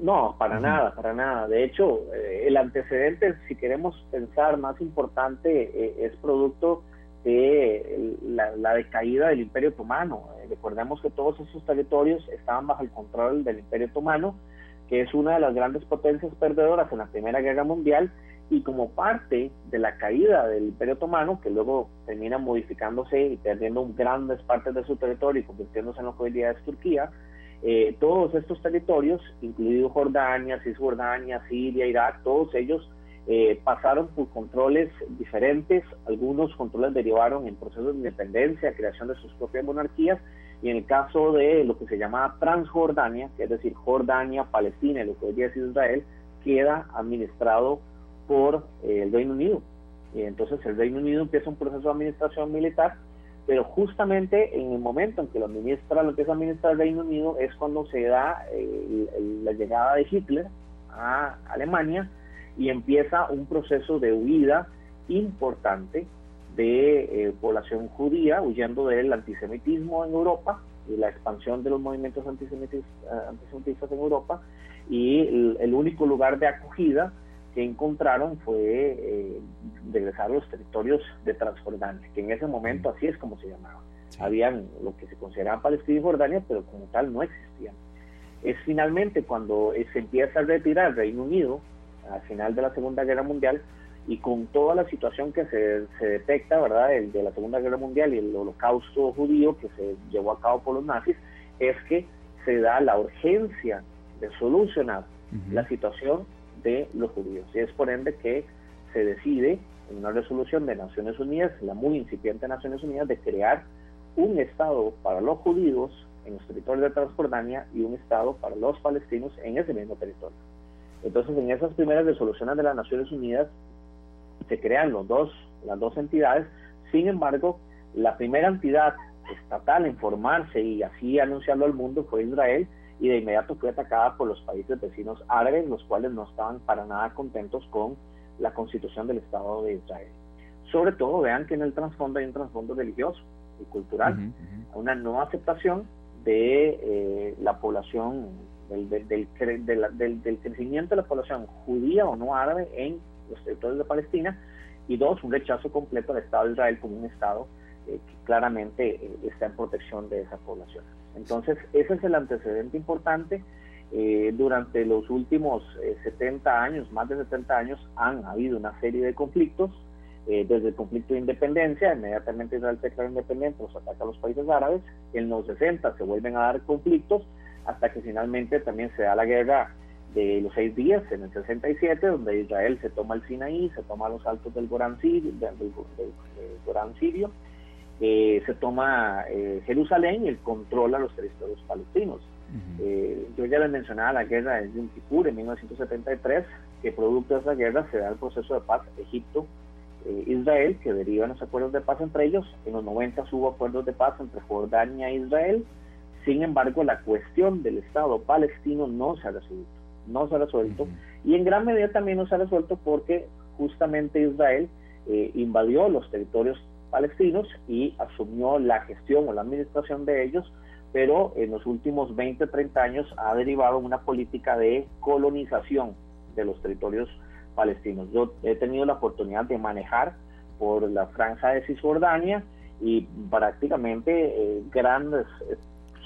No, para nada, para nada. De hecho, eh, el antecedente, si queremos pensar más importante, eh, es producto de la, decaída del Imperio Otomano. recordemos que todos esos territorios estaban bajo el control del Imperio Otomano, que es una de las grandes potencias perdedoras en la Primera Guerra Mundial y como parte de la caída del Imperio Otomano, que luego termina modificándose y perdiendo grandes partes de su territorio y convirtiéndose en lo que hoy día es Turquía, eh, todos estos territorios, incluido Jordania, Cisjordania, Siria, Irak, todos ellos eh, pasaron por controles diferentes, algunos controles derivaron en procesos de independencia, creación de sus propias monarquías, y en el caso de lo que se llama Transjordania, que es decir, Jordania, Palestina y lo que hoy día es Israel, queda administrado por eh, el Reino Unido. Y entonces el Reino Unido empieza un proceso de administración militar, pero justamente en el momento en que lo administra, lo empieza a administrar el Reino Unido es cuando se da eh, la llegada de Hitler a Alemania y empieza un proceso de huida importante de eh, población judía, huyendo del antisemitismo en Europa y la expansión de los movimientos antisemitistas, antisemitistas en Europa, y el único lugar de acogida que encontraron fue eh, regresar a los territorios de Transjordania, que en ese momento así es como se llamaba. Habían lo que se consideraba Palestina y Jordania, pero como tal no existían. Es finalmente cuando se empieza a retirar Reino Unido, al final de la Segunda Guerra Mundial, y con toda la situación que se, se detecta, ¿verdad?, el de la Segunda Guerra Mundial y el holocausto judío que se llevó a cabo por los nazis, es que se da la urgencia de solucionar la situación de los judíos. Y es por ende que se decide en una resolución de Naciones Unidas, la muy incipiente Naciones Unidas, de crear un Estado para los judíos en los territorios de Transjordania y un Estado para los palestinos en ese mismo territorio. Entonces, en esas primeras resoluciones de las Naciones Unidas se crean los dos, las dos entidades. Sin embargo, la primera entidad estatal en formarse y así anunciarlo al mundo fue Israel, y de inmediato fue atacada por los países vecinos árabes, los cuales no estaban para nada contentos con la constitución del Estado de Israel. Sobre todo, vean que en el trasfondo hay un trasfondo religioso y cultural, una no aceptación de eh, la población, del, del, del, crecimiento de la población judía o no árabe en los territorios de Palestina, y dos, un rechazo completo al Estado de Israel como un Estado eh, que claramente eh, está en protección de esa población. Entonces, ese es el antecedente importante. Eh, durante los últimos 70 eh, años, más de 70 años, han habido una serie de conflictos, eh, desde el conflicto de independencia, inmediatamente Israel se declara independiente, los ataca a los países árabes, en los 60 se vuelven a dar conflictos, hasta que finalmente también se da la guerra de los seis días en el 67, donde Israel se toma el Sinaí, se toma los altos del Gorán Sirio, del Gorán Sirio eh, se toma eh, Jerusalén y el control a los territorios palestinos. Eh, yo ya les mencionaba la guerra de Yom Kippur en 1973, que producto de esa guerra se da el proceso de paz Egipto-Israel, que deriva en los acuerdos de paz entre ellos. En los 90 hubo acuerdos de paz entre Jordania e Israel. Sin embargo, la cuestión del Estado palestino no se ha resuelto. No se ha resuelto. Y en gran medida también no se ha resuelto porque justamente Israel invadió los territorios palestinos y asumió la gestión o la administración de ellos, pero en los últimos 20, 30 años ha derivado una política de colonización de los territorios palestinos. Yo he tenido la oportunidad de manejar por la franja de Cisjordania y prácticamente eh, grandes eh,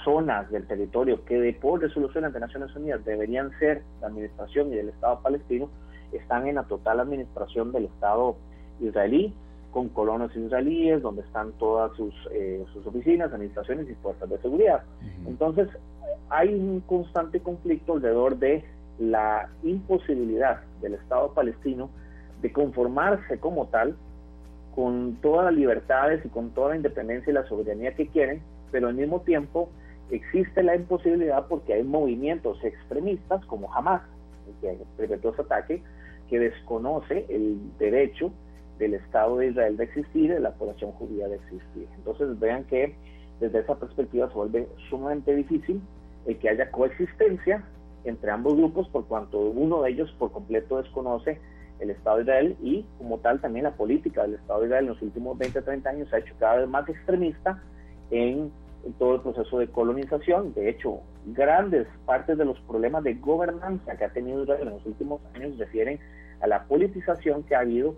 zonas del territorio que de por resoluciones de Naciones Unidas deberían ser la administración y del Estado palestino están en la total administración del Estado israelí con colonos israelíes, donde están todas sus, eh, sus oficinas, administraciones y fuerzas de seguridad. Entonces, hay un constante conflicto alrededor de la imposibilidad del Estado palestino de conformarse como tal con todas las libertades y con toda la independencia y la soberanía que quieren, pero al mismo tiempo existe la imposibilidad porque hay movimientos extremistas como Hamas, que perpetró ese ataque, que desconoce el derecho del Estado de Israel de existir, de la población judía de existir. Entonces vean que desde esa perspectiva se vuelve sumamente difícil el que haya coexistencia entre ambos grupos por cuanto uno de ellos por completo desconoce el Estado de Israel y como tal también la política del Estado de Israel en los últimos 20, 30 años se ha hecho cada vez más extremista en, todo el proceso de colonización. De hecho, grandes partes de los problemas de gobernanza que ha tenido Israel en los últimos años refieren a la politización que ha habido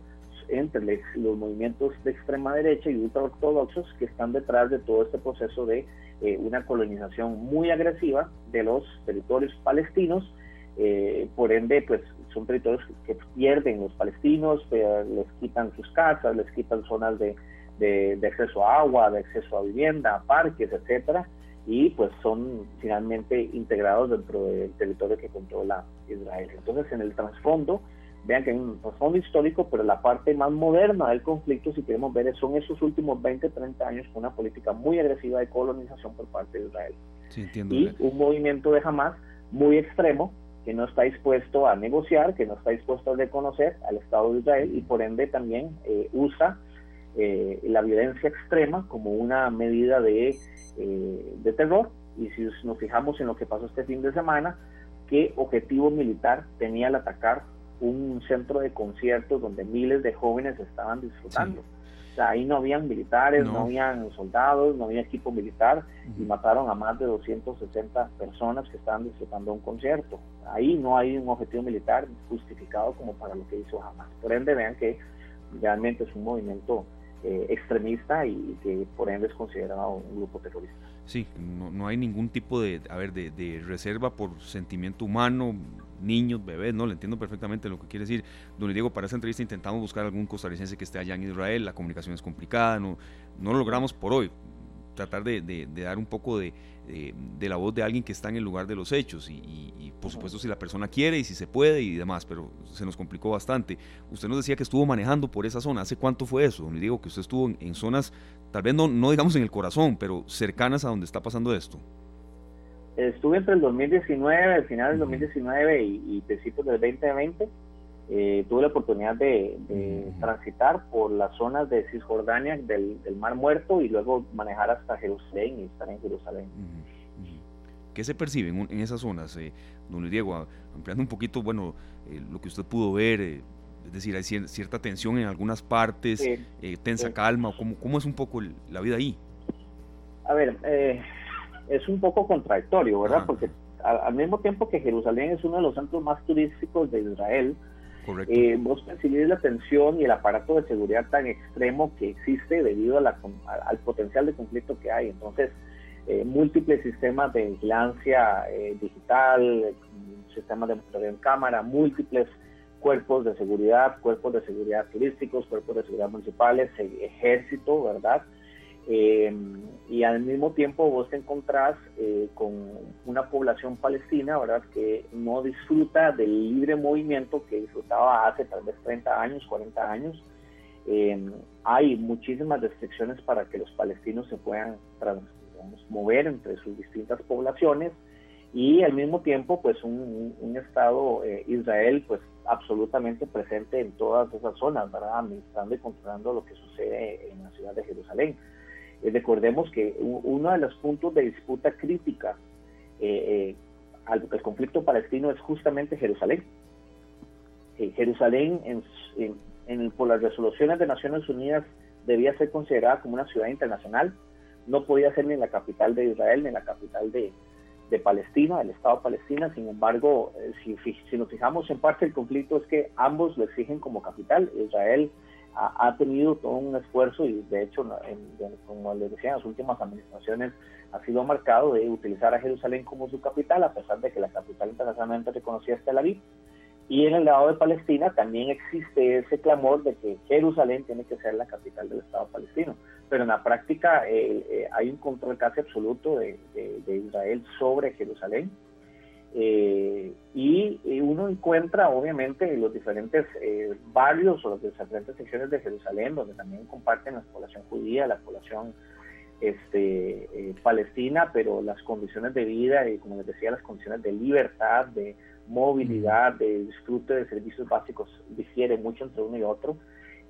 entre los movimientos de extrema derecha y ultraortodoxos que están detrás de todo este proceso de eh, una colonización muy agresiva de los territorios palestinos. Eh, por ende, pues son territorios que pierden los palestinos, les quitan sus casas, les quitan zonas de, de, acceso a agua, de acceso a vivienda, parques, etcétera, y pues son finalmente integrados dentro del territorio que controla Israel. Entonces, en el trasfondo, vean que hay un trasfondo histórico, pero la parte más moderna del conflicto, si queremos ver, son esos últimos 20, 30 años con una política muy agresiva de colonización por parte de Israel. y un movimiento de Hamas muy extremo que no está dispuesto a negociar, que no está dispuesto a reconocer al Estado de Israel y por ende también eh, usa eh, la violencia extrema como una medida de, eh, de terror. Y si nos fijamos en lo que pasó este fin de semana, ¿qué objetivo militar tenía el atacar un centro de conciertos donde miles de jóvenes estaban disfrutando? O sea, ahí no habían militares, no, habían soldados, no había equipo militar y mataron a más de 260 personas que estaban disfrutando un concierto. Ahí no hay un objetivo militar justificado como para lo que hizo Hamas. Por ende, vean que realmente es un movimiento eh, extremista y que por ende es considerado un grupo terrorista. Sí, no, hay ningún tipo de, a ver, de, reserva por sentimiento humano, niños, bebés, no, le entiendo perfectamente lo que quiere decir. Don Diego, para esta entrevista intentamos buscar algún costarricense que esté allá en Israel, la comunicación es complicada, no, no lo logramos por hoy. Tratar de dar un poco de, de, la voz de alguien que está en el lugar de los hechos y, por supuesto si la persona quiere y si se puede y demás, pero se nos complicó bastante. Usted nos decía que estuvo manejando por esa zona, ¿hace cuánto fue eso? Le digo que usted estuvo en, zonas, tal vez no, no digamos en el corazón, pero cercanas a donde está pasando esto. Estuve entre el 2019, el final del 2019 y, y principios del 2020 eh, tuve la oportunidad de, transitar por las zonas de Cisjordania, del, Mar Muerto, y luego manejar hasta Jerusalén y estar en Jerusalén. ¿Qué se percibe en, esas zonas, eh, don Luis Diego? Ampliando un poquito, bueno, eh, lo que usted pudo ver, es decir, hay cierta tensión en algunas partes, tensa calma, ¿cómo, ¿cómo, es un poco la vida ahí? A ver, es un poco contradictorio, ¿verdad? Porque al mismo tiempo que Jerusalén es uno de los centros más turísticos de Israel, eh, vos percibís la tensión y el aparato de seguridad tan extremo que existe debido al potencial de conflicto que hay. Entonces, eh, múltiples sistemas de vigilancia eh, digital, sistemas de monitoreo en cámara, múltiples cuerpos de seguridad, cuerpos de seguridad turísticos, cuerpos de seguridad municipales, ejército, ¿verdad? Eh, y al mismo tiempo vos te encontrás eh, con una población palestina, ¿verdad?, que no disfruta del libre movimiento que disfrutaba hace tal vez 30 años, 40 años. Eh, hay muchísimas restricciones para que los palestinos se puedan mover entre sus distintas poblaciones y al mismo tiempo pues un, Estado Israel pues absolutamente presente en todas esas zonas, administrando y controlando lo que sucede en la ciudad de Jerusalén. Eh, recordemos que uno de los puntos de disputa crítica eh, eh, al, conflicto palestino es justamente Jerusalén. Jerusalén, en, por las resoluciones de Naciones Unidas, debía ser considerada como una ciudad internacional. No podía ser ni la capital de Israel ni la capital de, Palestina, del Estado Palestina. Sin embargo, si, si, nos fijamos en parte del conflicto es que ambos lo exigen como capital. Israel ha, tenido todo un esfuerzo y de hecho, como les decía, en las últimas administraciones ha sido marcado de utilizar a Jerusalén como su capital, a pesar de que la capital internacionalmente reconocida es Tel Aviv. Y en el lado de Palestina también existe ese clamor de que Jerusalén tiene que ser la capital del Estado palestino. Pero en la práctica eh, eh, hay un control casi absoluto de Israel sobre Jerusalén eh, y, uno encuentra obviamente los diferentes eh, barrios o las diferentes secciones de Jerusalén donde también comparten la población judía, la población este, eh, palestina, pero las condiciones de vida y como les decía, las condiciones de libertad, de movilidad, de disfrute de servicios básicos difieren mucho entre uno y otro.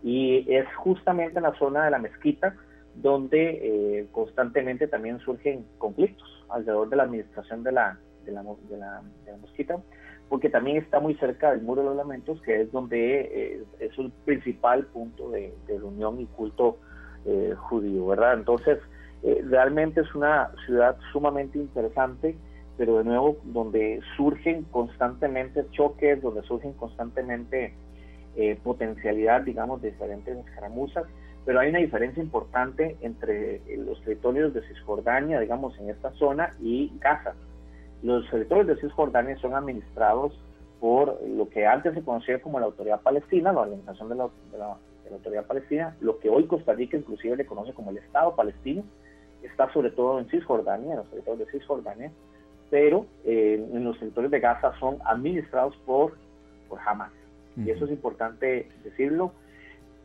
Y es justamente en la zona de la mezquita donde constantemente también surgen conflictos alrededor de la administración de la, de la, de la, mosquita, porque también está muy cerca del Muro de los Lamentos, que es donde eh, es el principal punto de, reunión y culto eh, judío, ¿verdad? Entonces, eh, realmente es una ciudad sumamente interesante, pero de nuevo, donde surgen constantemente choques, donde surgen constantemente potencialidad, digamos, de diferentes escaramuzas, pero hay una diferencia importante entre los territorios de Cisjordania, digamos, en esta zona, y Gaza. Los territorios de Cisjordania son administrados por lo que antes se conocía como la Autoridad Palestina, la Organización de la, Autoridad Palestina, lo que hoy Costa Rica inclusive le conoce como el Estado palestino, está sobre todo en Cisjordania, en los territorios de Cisjordania, pero eh, en los territorios de Gaza son administrados por, por Hamas. Y eso es importante decirlo.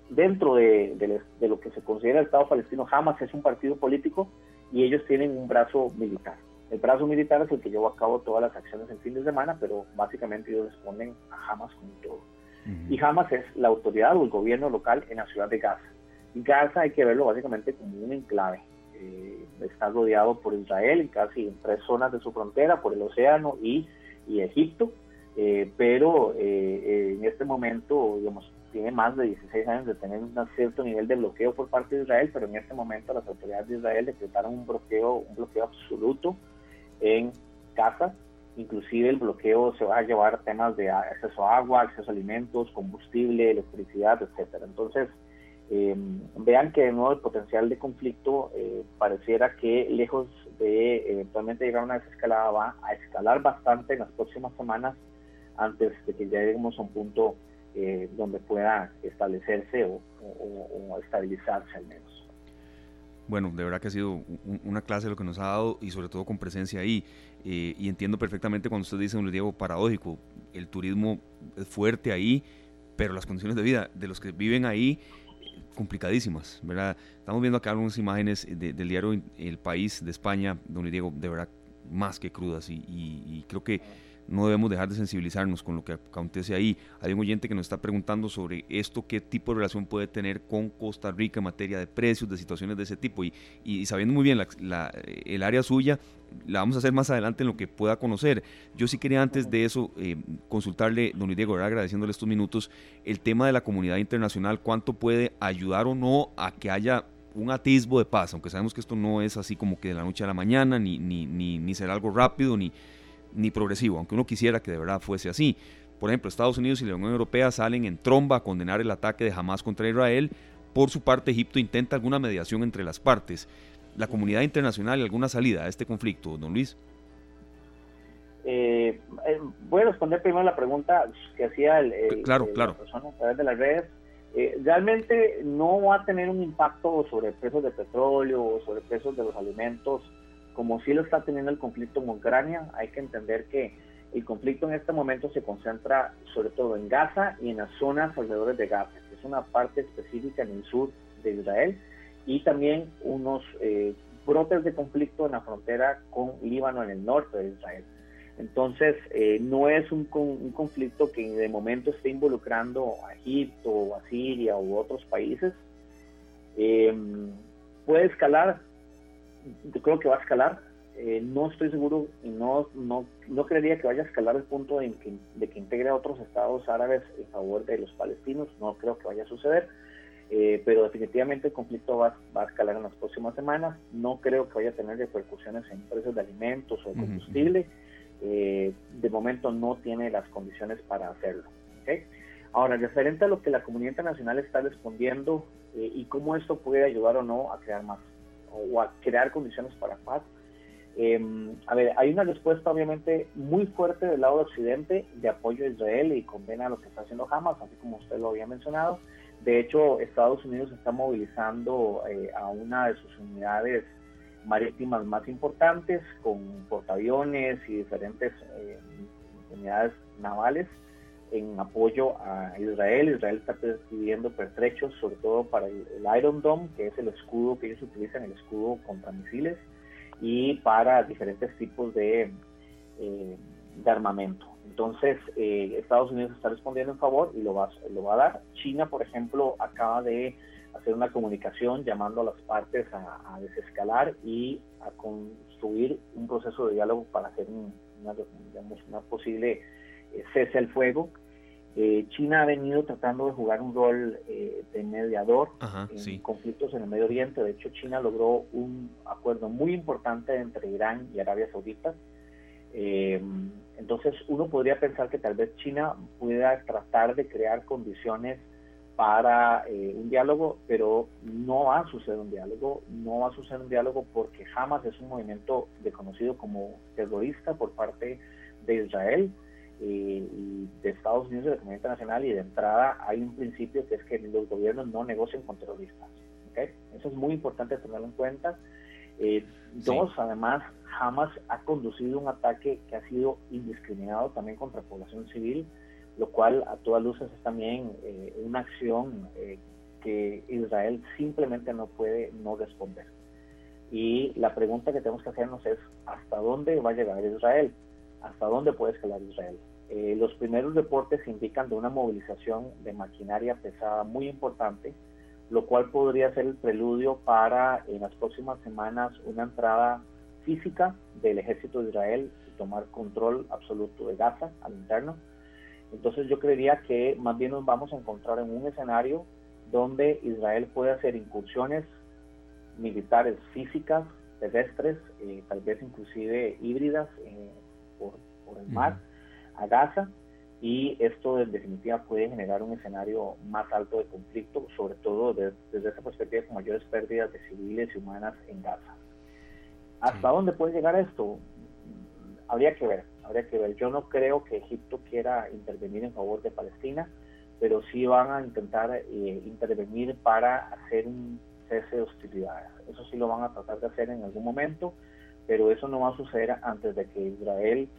Dentro de, de, lo que se considera el Estado palestino, Hamas es un partido político y ellos tienen un brazo militar. El brazo militar es el que lleva a cabo todas las acciones en fin de semana, pero básicamente ellos responden a Hamas con todo. Y Hamas es la autoridad o el gobierno local en la ciudad de Gaza. Gaza hay que verlo básicamente como un enclave. Eh, está rodeado por Israel, casi en tres zonas de su frontera, por el océano y, y Egipto, eh, pero eh, en este momento, digamos, tiene más de 16 años de tener un cierto nivel de bloqueo por parte de Israel, pero en este momento las autoridades de Israel decretaron un bloqueo, un bloqueo absoluto en Gaza, inclusive el bloqueo se va a llevar temas de acceso a agua, acceso a alimentos, combustible, electricidad, etcétera. Entonces, eh, vean que de nuevo el potencial de conflicto eh, pareciera que lejos de eventualmente llegar a una desescalada va a escalar bastante en las próximas semanas antes de que lleguemos a un punto eh, donde pueda establecerse o, estabilizarse al menos. Bueno, de verdad que ha sido una clase lo que nos ha dado y sobre todo con presencia ahí. y entiendo perfectamente cuando usted dice, un Diego, paradójico, el turismo es fuerte ahí, pero las condiciones de vida de los que viven ahí complicadísimas, ¿verdad? Estamos viendo acá algunas imágenes del diario El País de España, donde Diego, de verdad, más que crudas y, creo que no debemos dejar de sensibilizarnos con lo que acontece ahí. Hay un oyente que nos está preguntando sobre esto, qué tipo de relación puede tener con Costa Rica en materia de precios, de situaciones de ese tipo. Y, sabiendo muy bien el área suya, la vamos a hacer más adelante en lo que pueda conocer. Yo sí quería antes de eso eh, consultarle, don Diego, agradeciéndole estos minutos, el tema de la comunidad internacional, cuánto puede ayudar o no a que haya un atisbo de paz, aunque sabemos que esto no es así como que de la noche a la mañana, ni, ni, ni, ni será algo rápido, ni, ni progresivo, aunque uno quisiera que de verdad fuese así. Por ejemplo, Estados Unidos y la Unión Europea salen en tromba a condenar el ataque de Hamas contra Israel. Por su parte, Egipto intenta alguna mediación entre las partes la comunidad internacional y alguna salida a este conflicto, don Luis? Eh, eh, voy a responder primero la pregunta que hacía el, claro, claro. la persona a través de las redes. Eh, realmente no va a tener un impacto sobre precios de petróleo o sobre precios de los alimentos como sí lo está teniendo el conflicto en Ucrania. Hay que entender que el conflicto en este momento se concentra sobre todo en Gaza y en las zonas alrededor de Gaza, que es una parte específica en el sur de Israel y también unos eh, brotes de conflicto en la frontera con Líbano en el norte de Israel. Entonces, eh, no es un, conflicto que de momento esté involucrando a Egipto a Siria u otros países. Em, puede escalar, yo creo que va a escalar. Eh, no estoy seguro y no, no, no creería que vaya a escalar el punto de que, de que integre a otros estados árabes en favor de los palestinos. No creo que vaya a suceder eh, pero definitivamente el conflicto va, a escalar en las próximas semanas. No creo que vaya a tener repercusiones en precios de alimentos o de combustible. Eh, de momento no tiene las condiciones para hacerlo. Ahora, referente a lo que la comunidad internacional está respondiendo eh, y cómo esto puede ayudar o no a crear más o a crear condiciones para paz. Em, a ver, hay una respuesta obviamente muy fuerte del lado de Occidente de apoyo a Israel y condena lo que está haciendo Hamas, así como usted lo había mencionado. De hecho, Estados Unidos está movilizando eh, a una de sus unidades marítimas más importantes con portaaviones y diferentes eh, unidades navales en apoyo a Israel. Israel está pidiendo pertrechos, sobre todo para el, Iron Dome, que es el escudo que ellos utilizan, el escudo contra misiles, y para diferentes tipos de, eh, de armamento. Entonces, eh, Estados Unidos está respondiendo en favor y lo va, lo va a dar. China, por ejemplo, acaba de hacer una comunicación llamando a las partes a, desescalar y a construir un proceso de diálogo para hacer una, una, posible cese al fuego. Eh, China ha venido tratando de jugar un rol de mediador en conflictos en el Medio Oriente. De hecho, China logró un acuerdo muy importante entre Irán y Arabia Saudita eh, entonces uno podría pensar que tal vez China pueda tratar de crear condiciones para eh, un diálogo, pero no va a suceder un diálogo, no va a suceder un diálogo porque jamás es un movimiento reconocido como terrorista por parte de Israel eh, y de Estados Unidos y de la comunidad internacional y de entrada hay un principio que es que los gobiernos no negocien con terroristas. Eso es muy importante tenerlo en cuenta. Eh, dos, además, Hamas ha conducido un ataque que ha sido indiscriminado también contra la población civil, lo cual a todas luces es también eh, una acción que Israel simplemente no puede no responder. Y la pregunta que tenemos que hacernos es, ¿hasta dónde va a llegar Israel? ¿Hasta dónde puede escalar Israel? Eh, los primeros reportes indican de una movilización de maquinaria pesada muy importante, lo cual podría ser el preludio para en las próximas semanas una entrada física del ejército de Israel y tomar control absoluto de Gaza al interno. Entonces yo creería que más bien nos vamos a encontrar en un escenario donde Israel puede hacer incursiones militares físicas, terrestres, eh, tal vez inclusive híbridas eh, por, el mar a Gaza y esto en definitiva puede generar un escenario más alto de conflicto, sobre todo desde esa perspectiva con mayores pérdidas de civiles y humanas en Gaza. ¿Hasta dónde puede llegar esto? Habría que ver, habría que ver. Yo no creo que Egipto quiera intervenir en favor de Palestina, pero sí van a intentar eh, intervenir para hacer un cese de hostilidades. Eso sí lo van a tratar de hacer en algún momento, pero eso no va a suceder antes de que Israel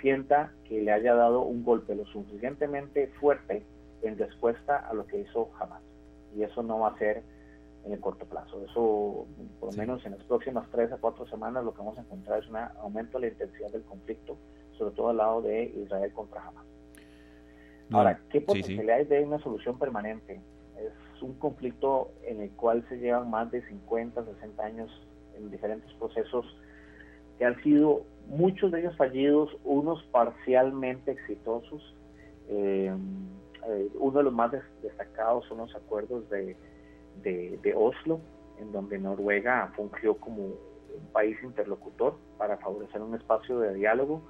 sienta que le haya dado un golpe lo suficientemente fuerte en respuesta a lo que hizo Hamas. Y eso no va a ser en el corto plazo. Eso, por lo menos en las próximas tres a cuatro semanas, lo que vamos a encontrar es un aumento de la intensidad del conflicto, sobre todo al lado de Israel contra Hamas. Ahora, ¿qué posibilidades hay de una solución permanente? Es un conflicto en el cual se llevan más de 50, 60 años en diferentes procesos que han sido muchos de ellos fallidos, unos parcialmente exitosos. Eh, eh, uno de los más destacados son los acuerdos de, Oslo, en donde Noruega fungió como un país interlocutor para favorecer un espacio de diálogo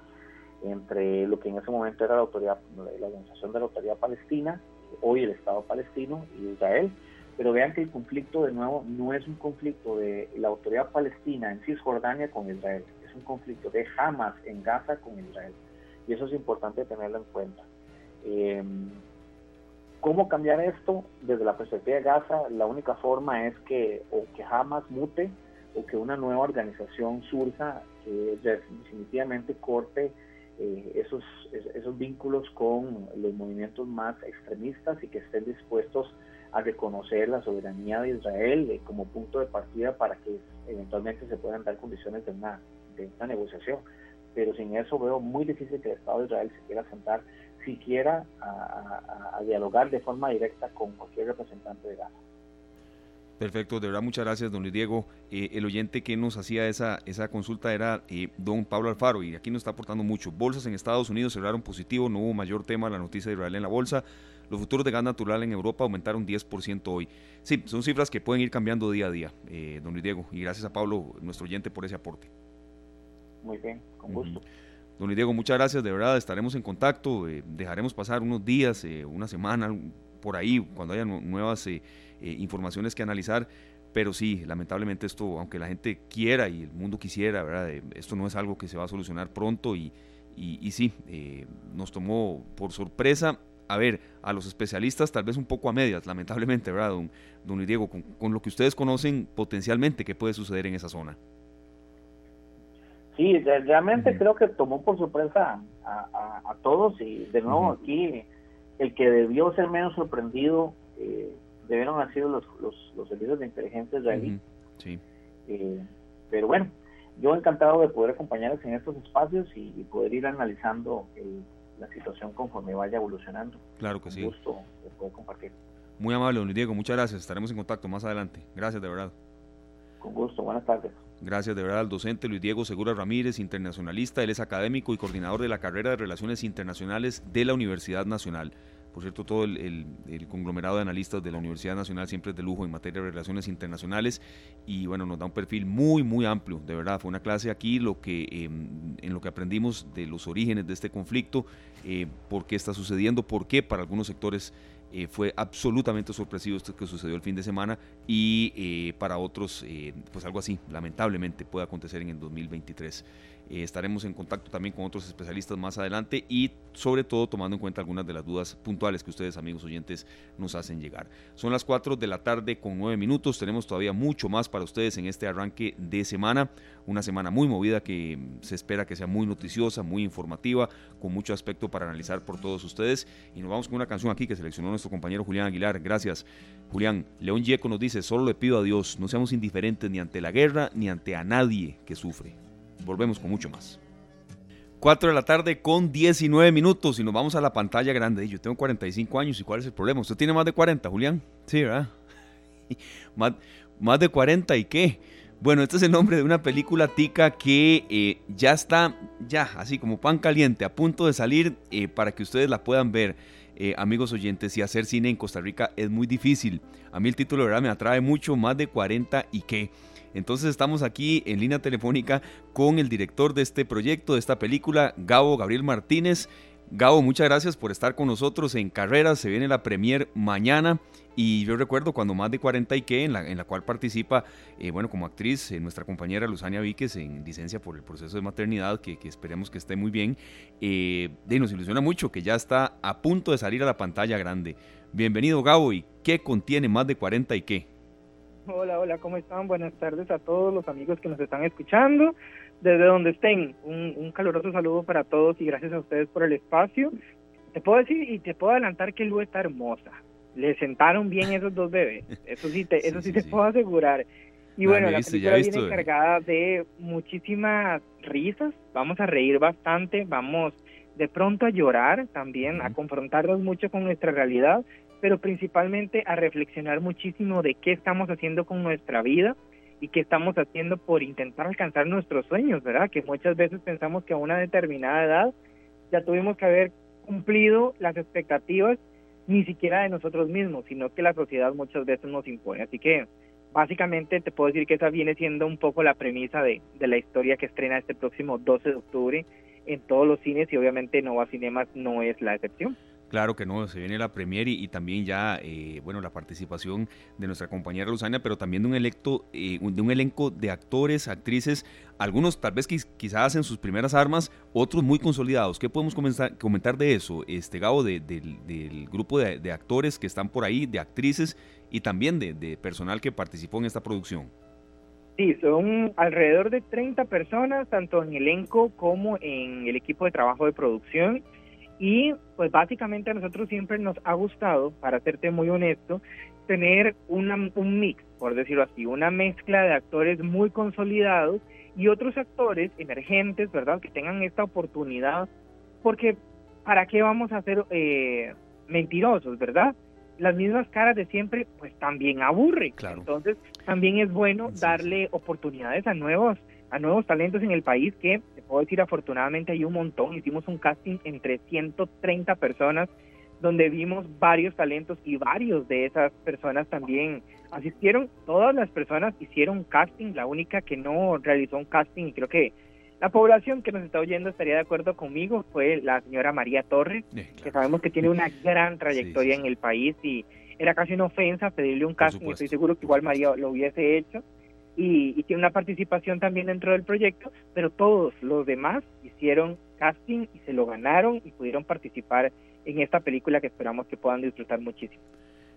entre lo que en ese momento era la autoridad, la organización de la autoridad palestina, hoy el Estado palestino y Israel. Pero vean que el conflicto de nuevo no es un conflicto de la autoridad palestina en Cisjordania con Israel, un conflicto de Hamas en Gaza con Israel. Y eso es importante tenerlo en cuenta. Eh, ¿Cómo cambiar esto? Desde la perspectiva de Gaza, la única forma es que o que Hamas mute o que una nueva organización surja que definitivamente corte eh, esos, esos vínculos con los movimientos más extremistas y que estén dispuestos a reconocer la soberanía de Israel eh, como punto de partida para que eventualmente se puedan dar condiciones de una de negociación. Pero sin eso veo muy difícil que el Estado de Israel se quiera sentar siquiera a, dialogar de forma directa con cualquier representante de Gaza. Perfecto, de verdad muchas gracias, don Luis Diego. Eh, el oyente que nos hacía esa, esa consulta era eh, don Pablo Alfaro y aquí nos está aportando mucho. Bolsas en Estados Unidos cerraron positivo, no hubo mayor tema la noticia de Israel en la bolsa. Los futuros de gas natural en Europa aumentaron 10% hoy. Sí, son cifras que pueden ir cambiando día a día, eh, don Luis Diego. Y gracias a Pablo, nuestro oyente, por ese aporte. Muy bien, con gusto. Don Diego, muchas gracias, de verdad, estaremos en contacto, eh, dejaremos pasar unos días, eh, una semana, por ahí, cuando haya nuevas eh, informaciones que analizar, pero sí, lamentablemente esto, aunque la gente quiera y el mundo quisiera, ¿verdad? esto no es algo que se va a solucionar pronto y, y, sí, nos tomó por sorpresa. A ver, a los especialistas tal vez un poco a medias, lamentablemente, ¿verdad, don, don Diego? Con, con lo que ustedes conocen potencialmente, ¿qué puede suceder en esa zona? Sí, realmente creo que tomó por sorpresa a, todos y de nuevo aquí el que debió ser menos sorprendido eh, debieron haber sido los, los, servicios de inteligencia israelí. Sí. Eh, pero bueno, yo encantado de poder acompañarles en estos espacios y, poder ir analizando la situación conforme vaya evolucionando. Claro que sí. Un gusto de poder compartir. Muy amable, don Diego, muchas gracias. Estaremos en contacto más adelante. Gracias, de verdad. Con gusto, buenas tardes. Gracias de verdad al docente Luis Diego Segura Ramírez, internacionalista. Él es académico y coordinador de la carrera de Relaciones Internacionales de la Universidad Nacional. Por cierto, todo el, conglomerado de analistas de la Universidad Nacional siempre es de lujo en materia de relaciones internacionales y bueno, nos da un perfil muy, muy amplio, de verdad. Fue una clase aquí lo que, em, en lo que aprendimos de los orígenes de este conflicto, eh, por qué está sucediendo, por qué para algunos sectores eh, fue absolutamente sorpresivo esto que sucedió el fin de semana y eh, para otros, eh, pues algo así, lamentablemente, puede acontecer en el 2023. Eh, estaremos en contacto también con otros especialistas más adelante y sobre todo tomando en cuenta algunas de las dudas puntuales que ustedes amigos oyentes nos hacen llegar. Son las 4 de la tarde con 9 minutos, tenemos todavía mucho más para ustedes en este arranque de semana, una semana muy movida que se espera que sea muy noticiosa, muy informativa, con mucho aspecto para analizar por todos ustedes y nos vamos con una canción aquí que seleccionó nuestro compañero Julián Aguilar, gracias Julián. León Yeco nos dice, solo le pido a Dios, no seamos indiferentes ni ante la guerra ni ante a nadie que sufre. Volvemos con mucho más. 4 de la tarde con 19 minutos y nos vamos a la pantalla grande. Yo tengo 45 años y ¿cuál es el problema? ¿Usted tiene más de 40, Julián? Sí, ¿verdad? más, más de 40 y qué? Bueno, este es el nombre de una película tica que eh, ya está, ya, así como pan caliente, a punto de salir eh, para que ustedes la puedan ver. Eh, amigos oyentes, y hacer cine en Costa Rica es muy difícil. A mí el título verdad me atrae mucho, más de 40 y qué. Entonces estamos aquí en línea telefónica con el director de este proyecto, de esta película, Gabo Gabriel Martínez. Gabo, muchas gracias por estar con nosotros en Carreras. Se viene la premier mañana. Y yo recuerdo cuando más de 40 y qué, en la, en la cual participa, eh, bueno, como actriz, eh, nuestra compañera Luzania Víquez en licencia por el proceso de maternidad, que, que esperemos que esté muy bien. Eh, y nos ilusiona mucho que ya está a punto de salir a la pantalla grande. Bienvenido, Gabo. ¿Y qué contiene más de 40 y qué? Hola, hola, ¿cómo están? Buenas tardes a todos los amigos que nos están escuchando, desde donde estén. Un, un caluroso saludo para todos y gracias a ustedes por el espacio. Te puedo decir y te puedo adelantar que Lu está hermosa. Le sentaron bien esos dos bebés. Eso sí, te, eso sí, sí te sí. puedo asegurar. Y bueno, la película he viene visto. cargada de muchísimas risas. Vamos a reír bastante, vamos de pronto a llorar también, a Ujú. confrontarnos mucho con nuestra realidad, pero principalmente a reflexionar muchísimo de qué estamos haciendo con nuestra vida y qué estamos haciendo por intentar alcanzar nuestros sueños, ¿verdad? Que muchas veces pensamos que a una determinada edad ya tuvimos que haber cumplido las expectativas ni siquiera de nosotros mismos, sino que la sociedad muchas veces nos impone. Así que básicamente te puedo decir que esa viene siendo un poco la premisa de, de la historia que estrena este próximo 12 de octubre en todos los cines y obviamente Nova Cinemas no es la excepción. Claro que no, se viene la premier y, también ya, eh, bueno, la participación de nuestra compañera Luzania, pero también de un, electo, eh, de un elenco de actores, actrices, algunos tal vez quiz- quizás hacen sus primeras armas, otros muy consolidados. ¿Qué podemos comentar de eso, este Gabo, de- del- grupo de, de actores que están por ahí, de actrices y también de, de personal que participó en esta producción? Sí, son alrededor de 30 personas, tanto en elenco como en el equipo de trabajo de producción. Y pues básicamente a nosotros siempre nos ha gustado, para serte muy honesto, tener una, un mix, por decirlo así, una mezcla de actores muy consolidados y otros actores emergentes, ¿verdad? Que tengan esta oportunidad, porque ¿para qué vamos a ser eh, mentirosos, ¿verdad? Las mismas caras de siempre, pues también aburre. Claro. Entonces, también es bueno Sí, darle oportunidades a nuevos a nuevos talentos en el país que puedo decir afortunadamente hay un montón. Hicimos un casting entre 130 personas donde vimos varios talentos y varios de esas personas también. Asistieron todas las personas hicieron casting. La única que no realizó un casting y creo que la población que nos está oyendo estaría de acuerdo conmigo fue la señora María Torres Eh, que sabemos que tiene una gran trayectoria Sí, sí, en el país y era casi una ofensa pedirle un casting, estoy seguro que igual María lo hubiese hecho y, y tiene una participación también dentro del proyecto, pero todos los demás hicieron casting y se lo ganaron y pudieron participar en esta película que esperamos que puedan disfrutar muchísimo.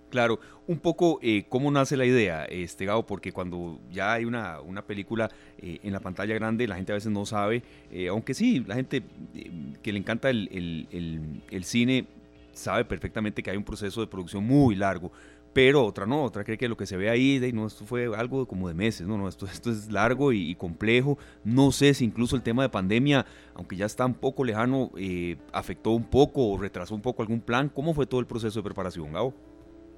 Claro, un poco eh, cómo nace la idea, este Gabo, porque cuando ya hay una, una película eh, en la pantalla grande, la gente a veces no sabe, eh, aunque sí, la gente eh, que le encanta el, el- el- el cine sabe perfectamente que hay un proceso de producción muy largo, pero otra no, otra cree que lo que se ve ahí, de, no, esto fue algo como de meses, no, no, esto, es largo y, y complejo, no sé si incluso el tema de pandemia, aunque ya está un poco lejano, eh, afectó un poco o retrasó un poco algún plan, ¿cómo fue todo el proceso de preparación, Gabo?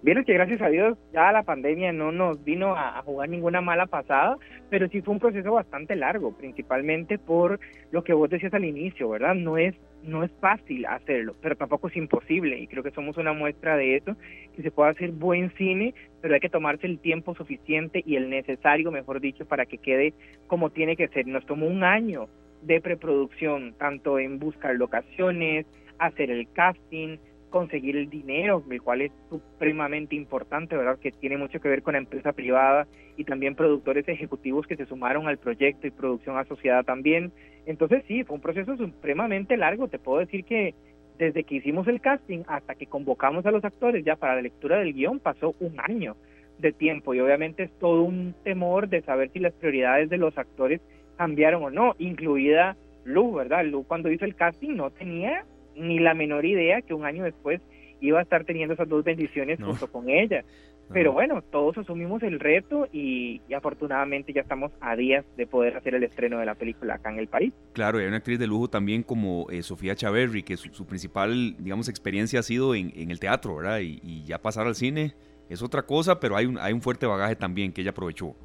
Vieron que gracias a Dios ya la pandemia no nos vino a, jugar ninguna mala pasada, pero sí fue un proceso bastante largo, principalmente por lo que vos decías al inicio, ¿verdad? No es no es fácil hacerlo, pero tampoco es imposible y creo que somos una muestra de eso, que se puede hacer buen cine, pero hay que tomarse el tiempo suficiente y el necesario, mejor dicho, para que quede como tiene que ser. Nos tomó un año de preproducción, tanto en buscar locaciones, hacer el casting, conseguir el dinero, el cual es supremamente importante, ¿verdad? Que tiene mucho que ver con la empresa privada y también productores ejecutivos que se sumaron al proyecto y producción asociada también. Entonces sí, fue un proceso supremamente largo. Te puedo decir que desde que hicimos el casting hasta que convocamos a los actores ya para la lectura del guion pasó un año de tiempo y obviamente es todo un temor de saber si las prioridades de los actores cambiaron o no, incluida Lu, ¿verdad? Lu cuando hizo el casting no tenía ni la menor idea que un año después iba a estar teniendo esas dos bendiciones junto con ella. Pero bueno, todos asumimos el reto y, afortunadamente ya estamos a días de poder hacer el estreno de la película acá en el país. Claro, y hay una actriz de lujo también como eh, Sofía Chaverri, que su, principal, digamos, experiencia ha sido en, el teatro, ¿verdad? Y, y, ya pasar al cine es otra cosa, pero hay un, hay un fuerte bagaje también que ella aprovechó.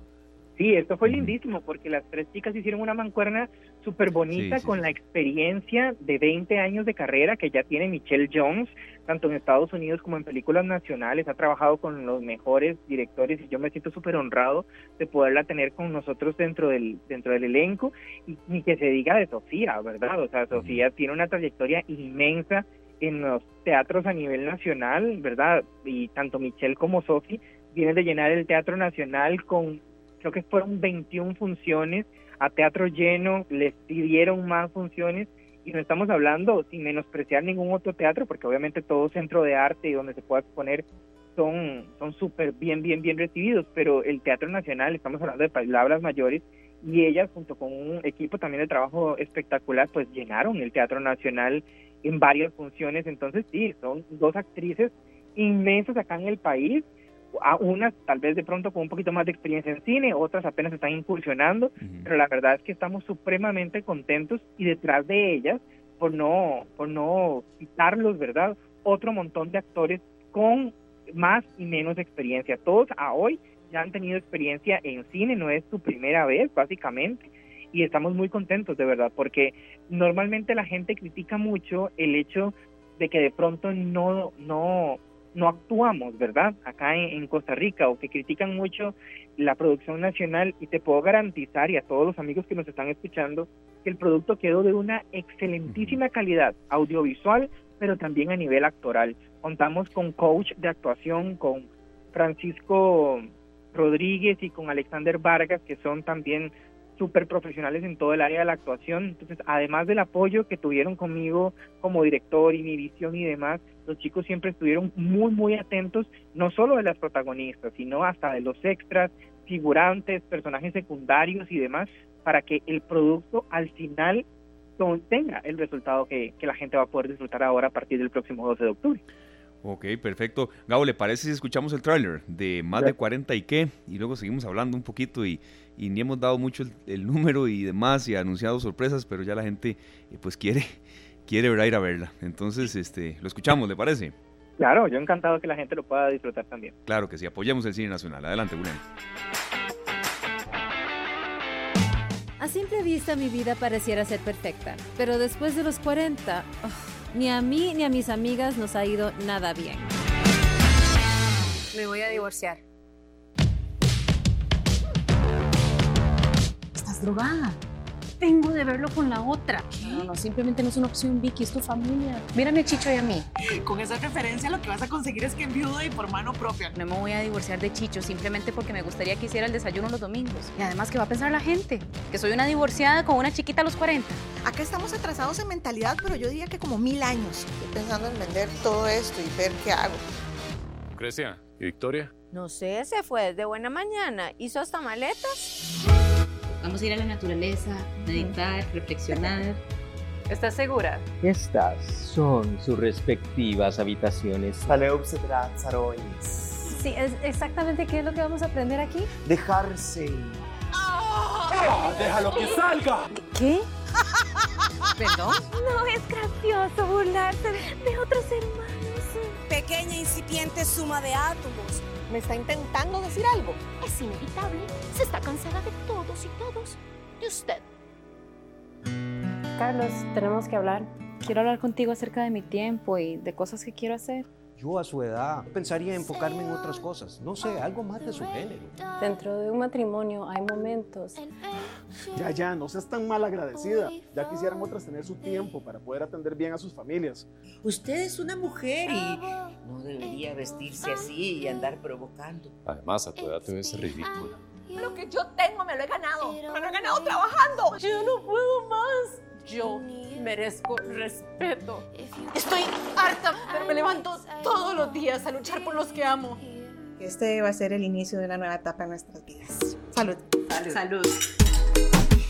Sí, esto fue lindísimo porque las tres chicas hicieron una mancuerna súper bonita con la experiencia de 20 años de carrera que ya tiene Michelle Jones, tanto en Estados Unidos como en películas nacionales. Ha trabajado con los mejores directores y yo me siento súper honrado de poderla tener con nosotros dentro del, dentro del elenco y, ni que se diga de Sofía, ¿verdad? O sea, Sofía tiene una trayectoria inmensa en los teatros a nivel nacional, ¿verdad? Y tanto Michelle como Sofía vienen de llenar el Teatro Nacional con creo que fueron 21 funciones a teatro lleno, les pidieron más funciones y no estamos hablando sin menospreciar ningún otro teatro, porque obviamente todo centro de arte y donde se pueda exponer son son súper bien, bien, bien recibidos, pero el Teatro Nacional, estamos hablando de palabras mayores, y ellas junto con un equipo también de trabajo espectacular, pues llenaron el Teatro Nacional en varias funciones, entonces sí, son dos actrices inmensas acá en el país a unas tal vez de pronto con un poquito más de experiencia en cine, otras apenas están incursionando, pero la verdad es que estamos supremamente contentos y detrás de ellas, por no, por no citarlos, ¿verdad? Otro montón de actores con más y menos experiencia. Todos a hoy ya han tenido experiencia en cine, no es su primera vez, básicamente, y estamos muy contentos, de verdad, porque normalmente la gente critica mucho el hecho de que de pronto no, no, no actuamos, ¿verdad? Acá en, Costa Rica o que critican mucho la producción nacional y te puedo garantizar y a todos los amigos que nos están escuchando que el producto quedó de una excelentísima calidad audiovisual, pero también a nivel actoral. Contamos con coach de actuación, con Francisco Rodríguez y con Alexander Vargas, que son también súper profesionales en todo el área de la actuación. Entonces, además del apoyo que tuvieron conmigo como director y mi y demás, los chicos siempre estuvieron muy, muy atentos, no solo de las protagonistas, sino hasta de los extras, figurantes, personajes secundarios y demás, para que el producto al final tenga el resultado que, la gente va a poder disfrutar ahora a partir del próximo 12 de octubre. Ok, perfecto. Gabo, ¿le parece si escuchamos el tráiler de más de 40 y qué? Y luego seguimos hablando un poquito y, ni hemos dado mucho el, número y demás y anunciado sorpresas, pero ya la gente eh, pues quiere quiere ir a verla. Entonces, este, lo escuchamos, ¿le parece? Claro, yo encantado que la gente lo pueda disfrutar también. Claro que sí, apoyemos el cine nacional. Adelante, Julián. A simple vista mi vida pareciera ser perfecta, pero después de los 40, ni a mí ni a mis amigas nos ha ido nada bien. Me voy a divorciar. Estás drogada. Tengo de verlo con la otra. No, no, simplemente no es una opción, Vicky, es tu familia. Mírame a Chicho y a mí. Con esa referencia lo que vas a conseguir es que enviude y por mano propia. No me voy a divorciar de Chicho simplemente porque me gustaría que hiciera el desayuno los domingos. Y además, ¿qué va a pensar la gente? Que soy una divorciada con una chiquita a los 40. Acá estamos atrasados en mentalidad, pero yo diría que como mil años. Estoy pensando en vender todo esto y ver qué hago. Grecia, ¿y Victoria? No sé, se fue desde buena mañana. ¿Hizo hasta maletas? Vamos a ir a la naturaleza, meditar, reflexionar. ¿Estás segura? Estas son sus respectivas habitaciones. Sí, es exactamente qué es lo que vamos a aprender aquí. Dejarse. ¡Ah! ¡Déjalo que salga! ¿Qué? ¿Perdón? No es gracioso burlarse de otros hermanos. Pequeña incipiente suma de átomos ¿Me está intentando decir algo? Es inevitable. Se está cansada de todos y todos. De usted. Carlos, tenemos que hablar. Quiero hablar contigo acerca de mi tiempo y de cosas que quiero hacer. Yo a su edad pensaría enfocarme en otras cosas. No sé, algo más de su género. Dentro de un matrimonio hay momentos Ya, ya, no seas tan mal agradecida. Ya quisieran otras tener su tiempo para poder atender bien a sus familias. Usted es una mujer y no debería vestirse así y andar provocando. Además, a tu edad te ves ridícula. Lo que yo tengo me lo he ganado. Me lo he ganado trabajando. Yo no puedo más. Yo merezco respeto. Estoy harta, pero me levanto todos los días a luchar por los que amo. Este va a ser el inicio de una nueva etapa en nuestras vidas. Salud. Salud. Salud.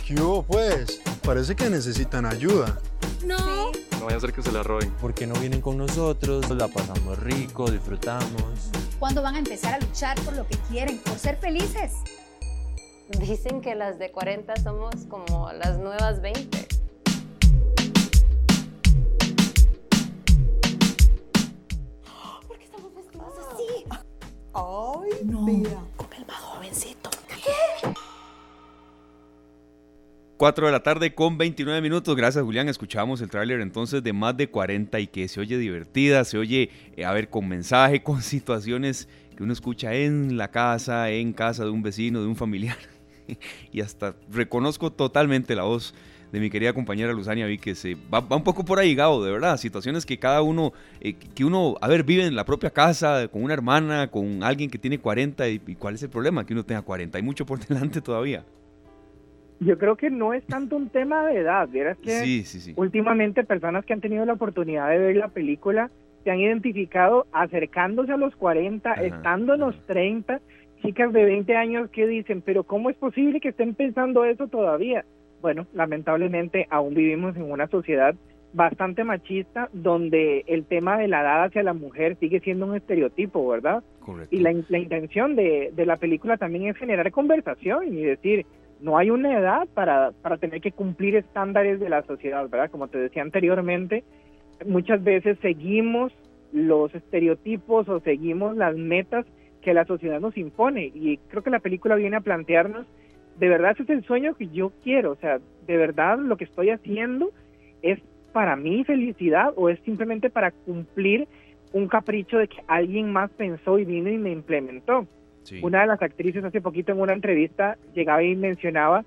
¿Qué hubo, pues? Parece que necesitan ayuda. No. No vaya a ser que se la roben. Porque no vienen con nosotros, la pasamos rico, disfrutamos. ¿Cuándo van a empezar a luchar por lo que quieren, por ser felices? Dicen que las de 40 somos como las nuevas 20. Ay, No. mira. Con el más jovencito. 4 de la tarde con 29 minutos. Gracias, Julián. Escuchamos el tráiler entonces de más de 40 y que se oye divertida, se oye, eh, a ver, con mensaje, con situaciones que uno escucha en la casa, en casa de un vecino, de un familiar. y hasta reconozco totalmente la voz de mi querida compañera Luzania vi que se va, va un poco por ahí, Gabo, de verdad. Situaciones que cada uno, eh, que uno, a ver, vive en la propia casa, con una hermana, con alguien que tiene 40. Y, y cuál es el problema? Que uno tenga 40. Hay mucho por delante todavía. Yo creo que no es tanto un tema de edad, vieras que Sí, sí, sí. últimamente personas que han tenido la oportunidad de ver la película se han identificado acercándose a los 40, estando en los 30, chicas de 20 años que dicen, pero ¿cómo es posible que estén pensando eso todavía? Bueno, lamentablemente aún vivimos en una sociedad bastante machista donde el tema de la edad hacia la mujer sigue siendo un estereotipo, ¿verdad? Correcto. Y la, la intención de, de la película también es generar conversación y decir, no hay una edad para, para tener que cumplir estándares de la sociedad, ¿verdad? Como te decía anteriormente, muchas veces seguimos los estereotipos o seguimos las metas que la sociedad nos impone y creo que la película viene a plantearnos, de verdad ese es el sueño que yo quiero, o sea, de verdad lo que estoy haciendo es para mi felicidad o es simplemente para cumplir un capricho de que alguien más pensó y vino y me implementó. Una de las actrices hace poquito en una entrevista llegaba y mencionaba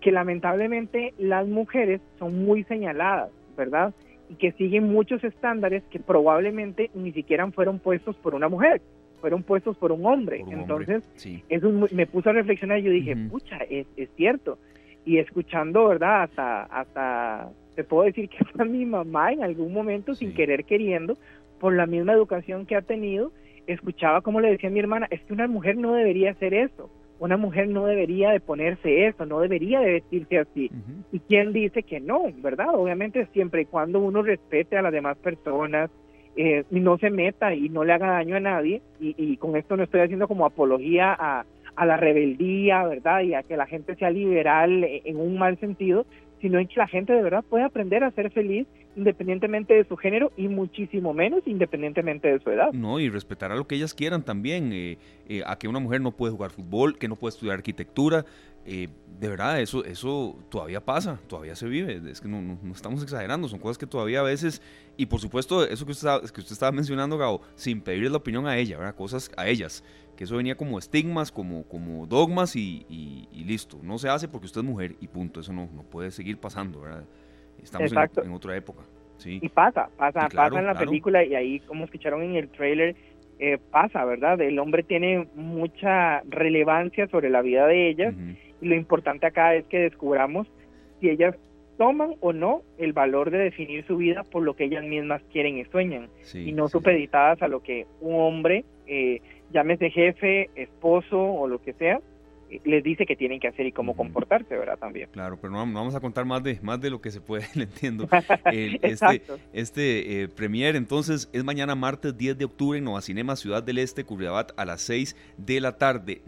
que lamentablemente las mujeres son muy señaladas, ¿verdad? Y que siguen muchos estándares que probablemente ni siquiera fueron puestos por una mujer, fueron puestos por un hombre. Por un Entonces, hombre, sí. eso me puso a reflexionar y yo dije, pucha, es, es cierto. Y escuchando, ¿verdad? Hasta, hasta, te puedo decir que hasta mi mamá en algún momento, sin querer queriendo, por la misma educación que ha tenido, escuchaba como le decía a mi hermana, es que una mujer no debería hacer eso, una mujer no debería de ponerse eso, no debería de vestirse así. ¿Y quién dice que no, verdad? Obviamente siempre y cuando uno respete a las demás personas, eh, no se meta y no le haga daño a nadie, y, y con esto no estoy haciendo como apología a, a la rebeldía, ¿verdad? Y a que la gente sea liberal eh, en un mal sentido, sino en que la gente de verdad pueda aprender a ser feliz independientemente de su género y muchísimo menos independientemente de su edad. No, y respetar a lo que ellas quieran también, eh, eh, a que una mujer no puede jugar fútbol, que no puede estudiar arquitectura, eh, de verdad, eso, eso todavía pasa, todavía se vive, es que no, no- no estamos exagerando, son cosas que todavía a veces, y por supuesto, eso que usted, que usted estaba mencionando, Gabo, sin pedirle la opinión a ella, ¿verdad? cosas a ellas, que eso venía como estigmas, como, como dogmas y, y- y listo, no se hace porque usted es mujer y punto, eso no, no puede seguir pasando, ¿verdad? Estamos en, otra época, sí. Y pasa, pasa, claro, pasa en la claro. película y ahí, como escucharon en el trailer, eh, pasa, ¿verdad? El hombre tiene mucha relevancia sobre la vida de ellas y lo importante acá es que descubramos si ellas toman o no el valor de definir su vida por lo que ellas mismas quieren y sueñan Sí, y no supeditadas a lo que un hombre, eh, llámese jefe, esposo o lo que sea, les dice que tienen que hacer y cómo comportarse, ¿verdad? También. Claro, pero no, vam- no vamos a contar más de, más de lo que se puede, le entiendo. El- este este eh, premier entonces es mañana martes 10 de octubre en Nova Cinema Ciudad del Este, Curriabat a las 6 de la tarde,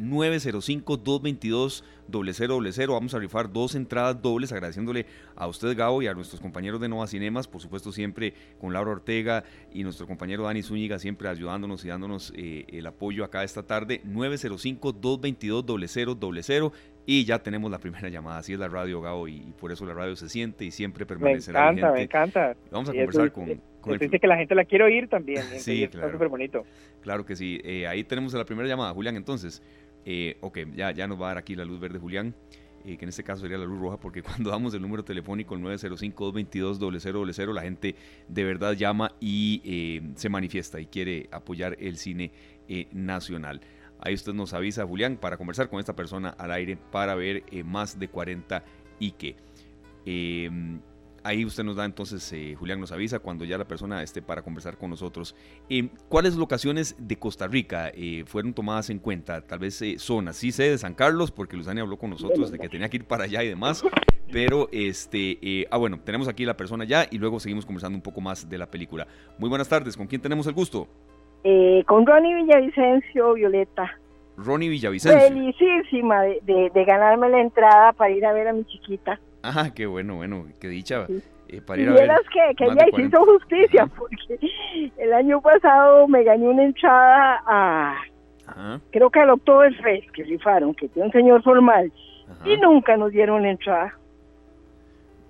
905-222-0000. Vamos a rifar dos entradas dobles agradeciéndole a usted Gabo y a nuestros compañeros de Nova Cinemas, por supuesto siempre con Laura Ortega y nuestro compañero Dani Zúñiga siempre ayudándonos y dándonos eh, el apoyo acá esta tarde, 905-222-0000 y ya tenemos la primera llamada, así es la radio Gabo y, por eso la radio se siente y siempre Me permanecerá encanta, me encanta. Vamos a Y conversar con, el dice que la gente la quiere oír también. Sí, claro. Está súper bonito. Claro que sí. Eh, ahí tenemos la primera llamada, Julián. Entonces, eh, ok, ya, ya nos va a dar aquí la luz verde, Julián. eh, que en este caso sería la luz roja, porque cuando damos el número telefónico, el 905-222-0000, la gente de verdad llama y eh, se manifiesta y quiere apoyar el cine nacional. Ahí usted nos avisa, Julián, para conversar con esta persona al aire para ver más de 40 y qué. Ahí usted nos da entonces, eh, Julián nos avisa cuando ya la persona esté para conversar con nosotros. Em, ¿Cuáles locaciones de Costa Rica eh, fueron tomadas en cuenta? Tal vez eh, zonas, sí sé de San Carlos, porque Luzania habló con nosotros de que tenía que ir para allá y demás. Pero, este, ah, bueno, tenemos aquí la persona ya y luego seguimos conversando un poco más de la película. Muy buenas tardes, ¿con quién tenemos el gusto? con Ronnie Villavicencio, Violeta. Ronnie Villavicencio. Felicísima de, de ganarme la entrada para ir a ver a mi chiquita. Ah, qué bueno, bueno, qué dicha. Eh, para ir a ver que, que ella hizo justicia, porque el año pasado me gané una entrada a, creo que al Oktoberfest, que rifaron, que tiene un señor formal, y nunca nos dieron la entrada.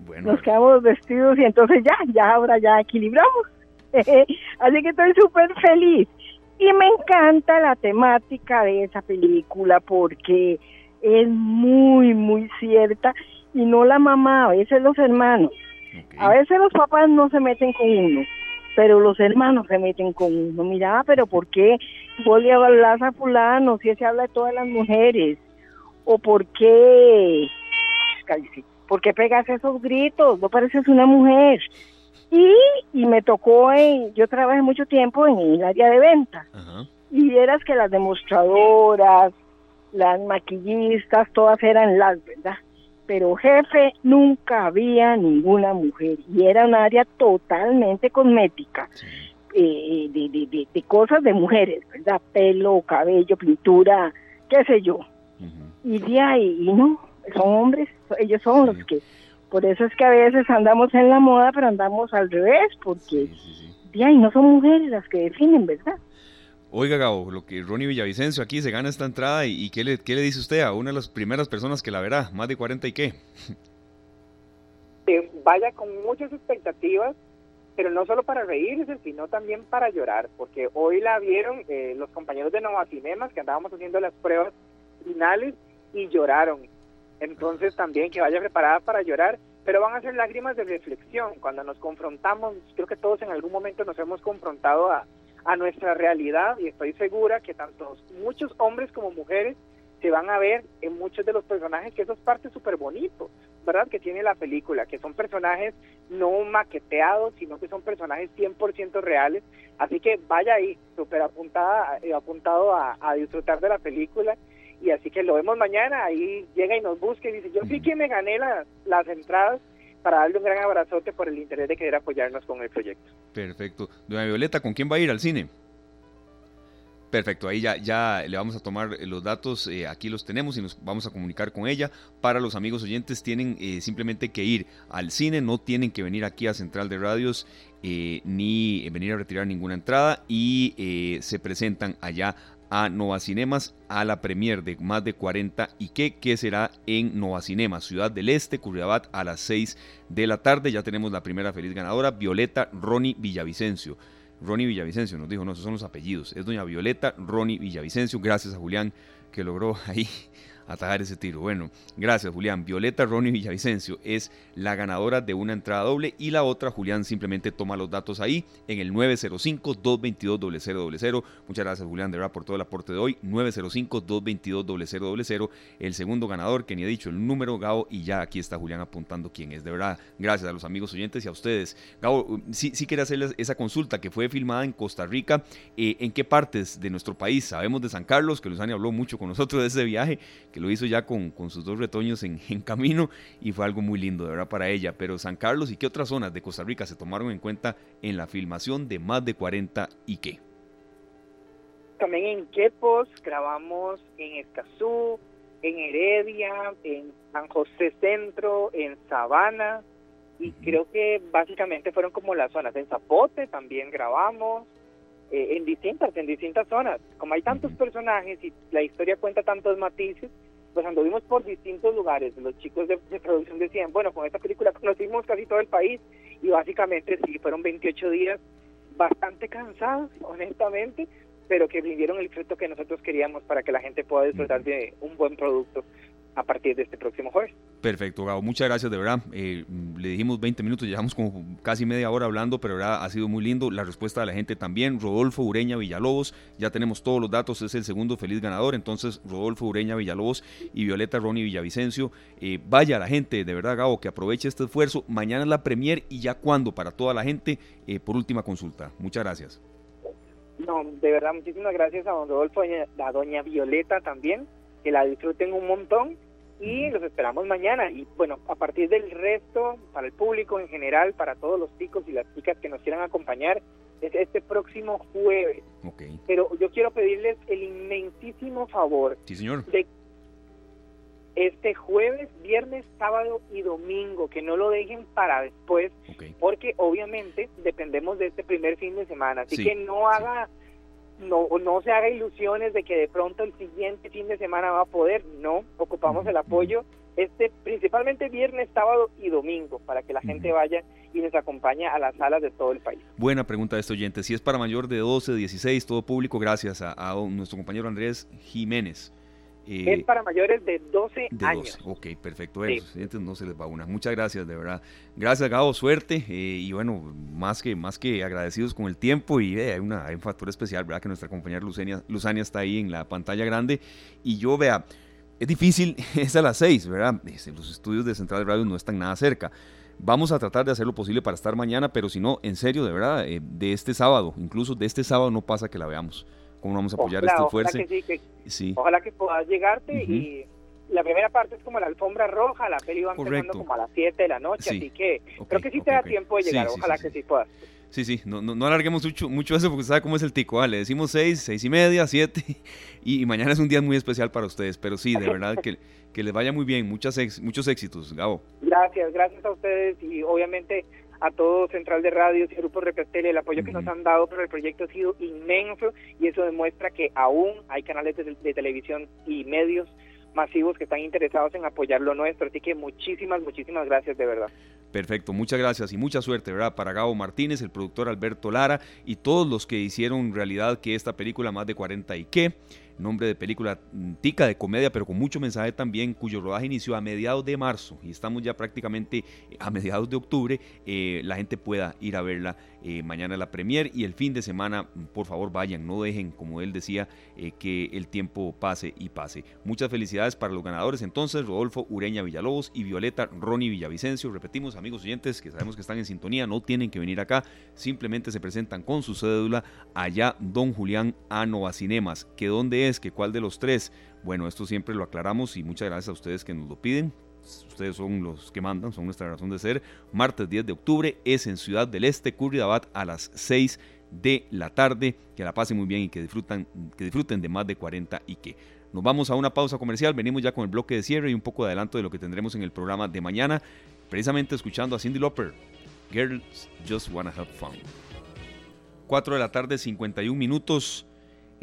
Bueno. Nos quedamos vestidos y entonces ya, ya ahora ya equilibramos. Así que estoy súper feliz. Y me encanta la temática de esa película porque es muy, muy cierta y no la mamá, a veces los hermanos. A veces los papás no se meten con uno, pero los hermanos se meten con uno. Mira, pero ¿por qué vos le hablas a fulano si se habla de todas las mujeres? ¿O por qué, por qué pegas esos gritos? No pareces una mujer. Y, y me tocó, en, yo trabajé mucho tiempo en el área de venta. Y vieras que las demostradoras, las maquillistas, todas eran las, ¿verdad? Pero jefe nunca había ninguna mujer y era un área totalmente cosmética. Eh, de, cosas de mujeres, ¿verdad? Pelo, cabello, pintura, qué sé yo. Y de ahí, y no, son hombres, ellos son los que, por eso es que a veces andamos en la moda, pero andamos al revés, porque de ahí no son mujeres las que definen, ¿verdad? Oiga, Gabo, lo que Ronnie Villavicencio aquí se gana esta entrada y, ¿qué, le, ¿qué, le, dice usted a una de las primeras personas que la verá? Más de 40 y qué. vaya con muchas expectativas, pero no solo para reírse, sino también para llorar, porque hoy la vieron eh, los compañeros de Nova Cinemas que andábamos haciendo las pruebas finales y lloraron. Entonces también que vaya preparada para llorar, pero van a ser lágrimas de reflexión. Cuando nos confrontamos, creo que todos en algún momento nos hemos confrontado a a nuestra realidad y estoy segura que tanto muchos hombres como mujeres se van a ver en muchos de los personajes, que eso es parte súper bonito, ¿verdad? Que tiene la película, que son personajes no maqueteados, sino que son personajes 100% reales. Así que vaya ahí, súper apuntada, eh, apuntado a, disfrutar de la película. Y así que lo vemos mañana, ahí llega y nos busca y dice, yo sí que me gané las entradas para darle un gran abrazote por el interés de querer apoyarnos con el proyecto. Perfecto. Doña Violeta, ¿con quién va a ir al cine? Perfecto, ahí ya, ya le vamos a tomar eh, los datos, eh, aquí los tenemos y nos vamos a comunicar con ella. Para los amigos oyentes tienen eh, simplemente que ir al cine, no tienen que venir aquí a Central de Radios ni venir a retirar ninguna entrada y se presentan allá a Nova Cinemas a la premier de más de 40 y que, que será en Nova Cinemas, Ciudad del Este, Curriabat, a las 6 de la tarde. Ya tenemos la primera feliz ganadora, Violeta Ronnie Villavicencio. Ronnie Villavicencio nos dijo, no, esos son los apellidos. Es doña Violeta Ronnie Villavicencio. Gracias a Julián que logró ahí atajar ese tiro. Bueno, gracias Julián. Violeta Ronnie Villavicencio es la ganadora de una entrada doble y la otra, Julián simplemente toma los datos ahí en el 905-222-0000. Muchas gracias Julián de verdad por todo el aporte de hoy. 905-222-0000. El segundo ganador que ni he dicho el número, Gabo, y ya aquí está Julián apuntando quién es. De verdad, gracias a los amigos oyentes y a ustedes. Gabo, sí, sí quería hacerles esa consulta que fue filmada en Costa Rica. Eh, ¿En qué partes de nuestro país? Sabemos de San Carlos, que Luzani habló mucho con nosotros de ese viaje que lo hizo ya con, con sus dos retoños en, en, camino y fue algo muy lindo, de verdad, para ella. Pero San Carlos y qué otras zonas de Costa Rica se tomaron en cuenta en la filmación de más de 40 y qué. También en Quepos, grabamos en Escazú, en Heredia, en San José Centro, en Sabana, y creo que básicamente fueron como las zonas. En Zapote también grabamos, eh, en distintas, en distintas zonas. Como hay tantos personajes y la historia cuenta tantos matices, pues anduvimos por distintos lugares. Los chicos de, producción decían, bueno, con esta película conocimos casi todo el país y básicamente sí, fueron 28 días bastante cansados, honestamente, pero que vivieron el fruto que nosotros queríamos para que la gente pueda disfrutar de un buen producto. A partir de este próximo jueves. Perfecto, Gabo. Muchas gracias, de verdad. Eh, le dijimos 20 minutos, llevamos como casi media hora hablando, pero verdad ha sido muy lindo. La respuesta de la gente también. Rodolfo Ureña Villalobos, ya tenemos todos los datos, es el segundo feliz ganador. Entonces, Rodolfo Ureña Villalobos y Violeta Ronnie Villavicencio. Eh, vaya la gente, de verdad, Gabo, que aproveche este esfuerzo. Mañana es la premier y ya cuando para toda la gente, eh, por última consulta. Muchas gracias. No, de verdad, muchísimas gracias a don Rodolfo, a doña Violeta también, que la disfruten un montón y los esperamos mañana. Y bueno, a partir del resto, para el público en general, para todos los chicos y las chicas que nos quieran acompañar, es este próximo jueves. Pero yo quiero pedirles el inmensísimo favor sí, señor. de este jueves, viernes, sábado y domingo, que no lo dejen para después, porque obviamente dependemos de este primer fin de semana. Así que no haga no, no se haga ilusiones de que de pronto el siguiente fin de semana va a poder, no, ocupamos el apoyo este principalmente viernes, sábado y domingo para que la gente vaya y nos acompañe a las salas de todo el país. Buena pregunta de este oyente, si es para mayor de 12, 16, todo público, gracias a, nuestro compañero Andrés Jiménez. Eh, es para mayores de 12 años. Ok, perfecto. no se les va una. Muchas gracias, de verdad. Gracias, Gabo. Suerte. Eh, y bueno, más que, más que agradecidos con el tiempo. Y eh, hay, una, hay un factor especial, ¿verdad? Que nuestra compañera Luzania, Luzania está ahí en la pantalla grande. Y yo, vea, es difícil, es a las 6, ¿verdad? Los estudios de Central Radio no están nada cerca. Vamos a tratar de hacer lo posible para estar mañana, pero si no, en serio, de verdad, de este sábado, incluso de este sábado no pasa que la veamos cómo vamos a apoyar este esfuerzo. Ojalá que puedas llegarte y la primera parte es como la alfombra roja, la peli va empezando como a las 7 de la noche, así que creo que sí te da tiempo de llegar, ojalá que sí puedas. Sí, sí, no, no, alarguemos mucho, mucho eso porque sabe cómo es el tico, ¿vale? le decimos 6, 6 y media, 7 y, mañana es un día muy especial para ustedes, pero sí, de verdad que, que les vaya muy bien, muchas muchos éxitos, Gabo. Gracias, gracias a ustedes y obviamente a todo Central de Radios y Grupo Repestel, el apoyo que nos han dado para el proyecto ha sido inmenso y eso demuestra que aún hay canales de, televisión y medios masivos que están interesados en apoyar lo nuestro. Así que muchísimas, muchísimas gracias de verdad. Perfecto, muchas gracias y mucha suerte, ¿verdad? Para Gabo Martínez, el productor Alberto Lara y todos los que hicieron realidad que esta película más de 40 y qué nombre de película tica de comedia, pero con mucho mensaje también, cuyo rodaje inició a mediados de marzo y estamos ya prácticamente a mediados de octubre. Eh, la gente pueda ir a verla eh, mañana la premier y el fin de semana, por favor vayan, no dejen, como él decía, eh, que el tiempo pase y pase. Muchas felicidades para los ganadores entonces, Rodolfo Ureña Villalobos y Violeta Ronnie Villavicencio. Repetimos, amigos oyentes, que sabemos que están en sintonía, no tienen que venir acá, simplemente se presentan con su cédula allá, don Julián Anova Cinemas, que donde que cuál de los tres. Bueno, esto siempre lo aclaramos y muchas gracias a ustedes que nos lo piden. Ustedes son los que mandan, son nuestra razón de ser. Martes 10 de octubre es en Ciudad del Este, Curridabat, a las 6 de la tarde. Que la pasen muy bien y que, disfrutan, que disfruten de más de 40 y que. Nos vamos a una pausa comercial, venimos ya con el bloque de cierre y un poco de adelanto de lo que tendremos en el programa de mañana, precisamente escuchando a Cindy Lauper, Girls Just Wanna Have Fun. 4 de la tarde, 51 minutos.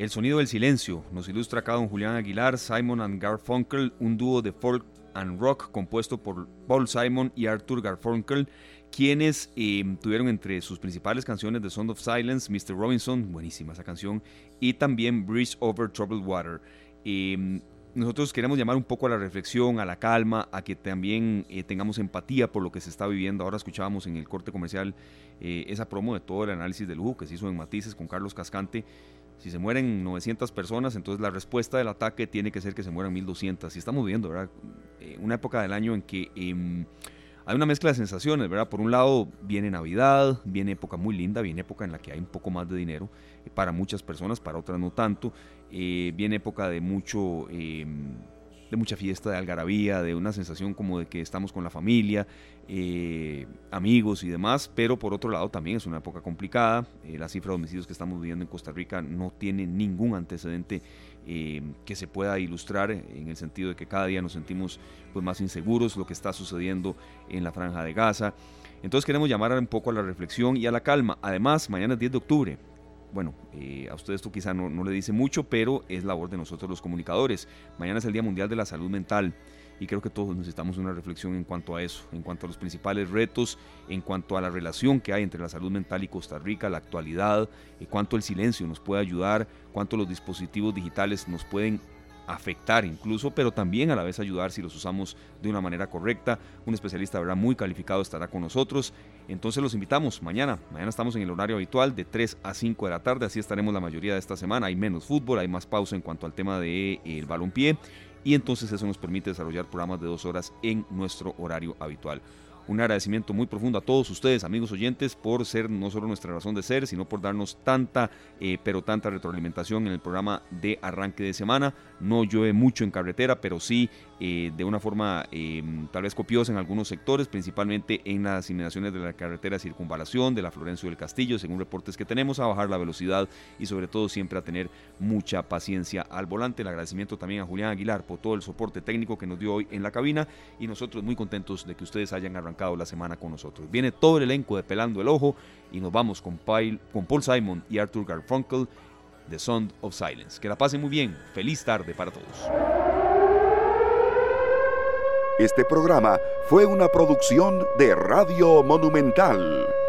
El sonido del silencio nos ilustra acá don Julián Aguilar, Simon and Garfunkel, un dúo de folk and rock compuesto por Paul Simon y Arthur Garfunkel, quienes em, tuvieron entre sus principales canciones The Sound of Silence, Mr. Robinson, buenísima esa canción, y también Bridge Over Troubled Water. Em, nosotros queremos llamar un poco a la reflexión, a la calma, a que también eh, tengamos empatía por lo que se está viviendo. Ahora escuchábamos en el corte comercial eh, esa promo de todo el análisis del lujo que se hizo en Matices con Carlos Cascante si se mueren 900 personas, entonces la respuesta del ataque tiene que ser que se mueran 1200. Y estamos viendo, ¿verdad? Eh, una época del año en que em, hay una mezcla de sensaciones, ¿verdad? Por un lado viene Navidad, viene época muy linda, viene época en la que hay un poco más de dinero eh, para muchas personas, para otras no tanto. Eh, viene época de mucho em, de mucha fiesta, de algarabía, de una sensación como de que estamos con la familia, eh, amigos y demás, pero por otro lado también es una época complicada. Eh, la cifra de homicidios que estamos viviendo en Costa Rica no tiene ningún antecedente eh, que se pueda ilustrar en el sentido de que cada día nos sentimos pues, más inseguros, lo que está sucediendo en la franja de Gaza. Entonces queremos llamar un poco a la reflexión y a la calma. Además, mañana es 10 de octubre, bueno, eh, a ustedes esto quizá no, no, le dice mucho, pero es labor de nosotros los comunicadores. Mañana es el Día Mundial de la Salud Mental y creo que todos necesitamos una reflexión en cuanto a eso, en cuanto a los principales retos, en cuanto a la relación que hay entre la salud mental y Costa Rica, la actualidad, y cuánto el silencio nos puede ayudar, cuánto los dispositivos digitales nos pueden afectar incluso, pero también a la vez ayudar si los usamos de una manera correcta. Un especialista, ¿verdad? Muy calificado estará con nosotros. Entonces los invitamos mañana. Mañana estamos en el horario habitual de 3 a 5 de la tarde. Así estaremos la mayoría de esta semana. Hay menos fútbol, hay más pausa en cuanto al tema del de, eh, balompié. Y entonces eso nos permite desarrollar programas de dos horas en nuestro horario habitual. Un agradecimiento muy profundo a todos ustedes, amigos oyentes, por ser no solo nuestra razón de ser, sino por darnos tanta, eh, pero tanta retroalimentación en el programa de arranque de semana. No llueve mucho en carretera, pero sí eh, de una forma em, tal vez copiosa en algunos sectores, principalmente en las inmediaciones de la carretera circunvalación, de la Florencio del Castillo, según reportes que tenemos, a bajar la velocidad y sobre todo siempre a tener mucha paciencia al volante. El agradecimiento también a Julián Aguilar por todo el soporte técnico que nos dio hoy en la cabina y nosotros muy contentos de que ustedes hayan arrancado la semana con nosotros. Viene todo el elenco de Pelando el Ojo y nos vamos con Paul Simon y Arthur Garfunkel, The Sound of Silence. Que la pasen muy bien. Feliz tarde para todos. Este programa fue una producción de Radio Monumental.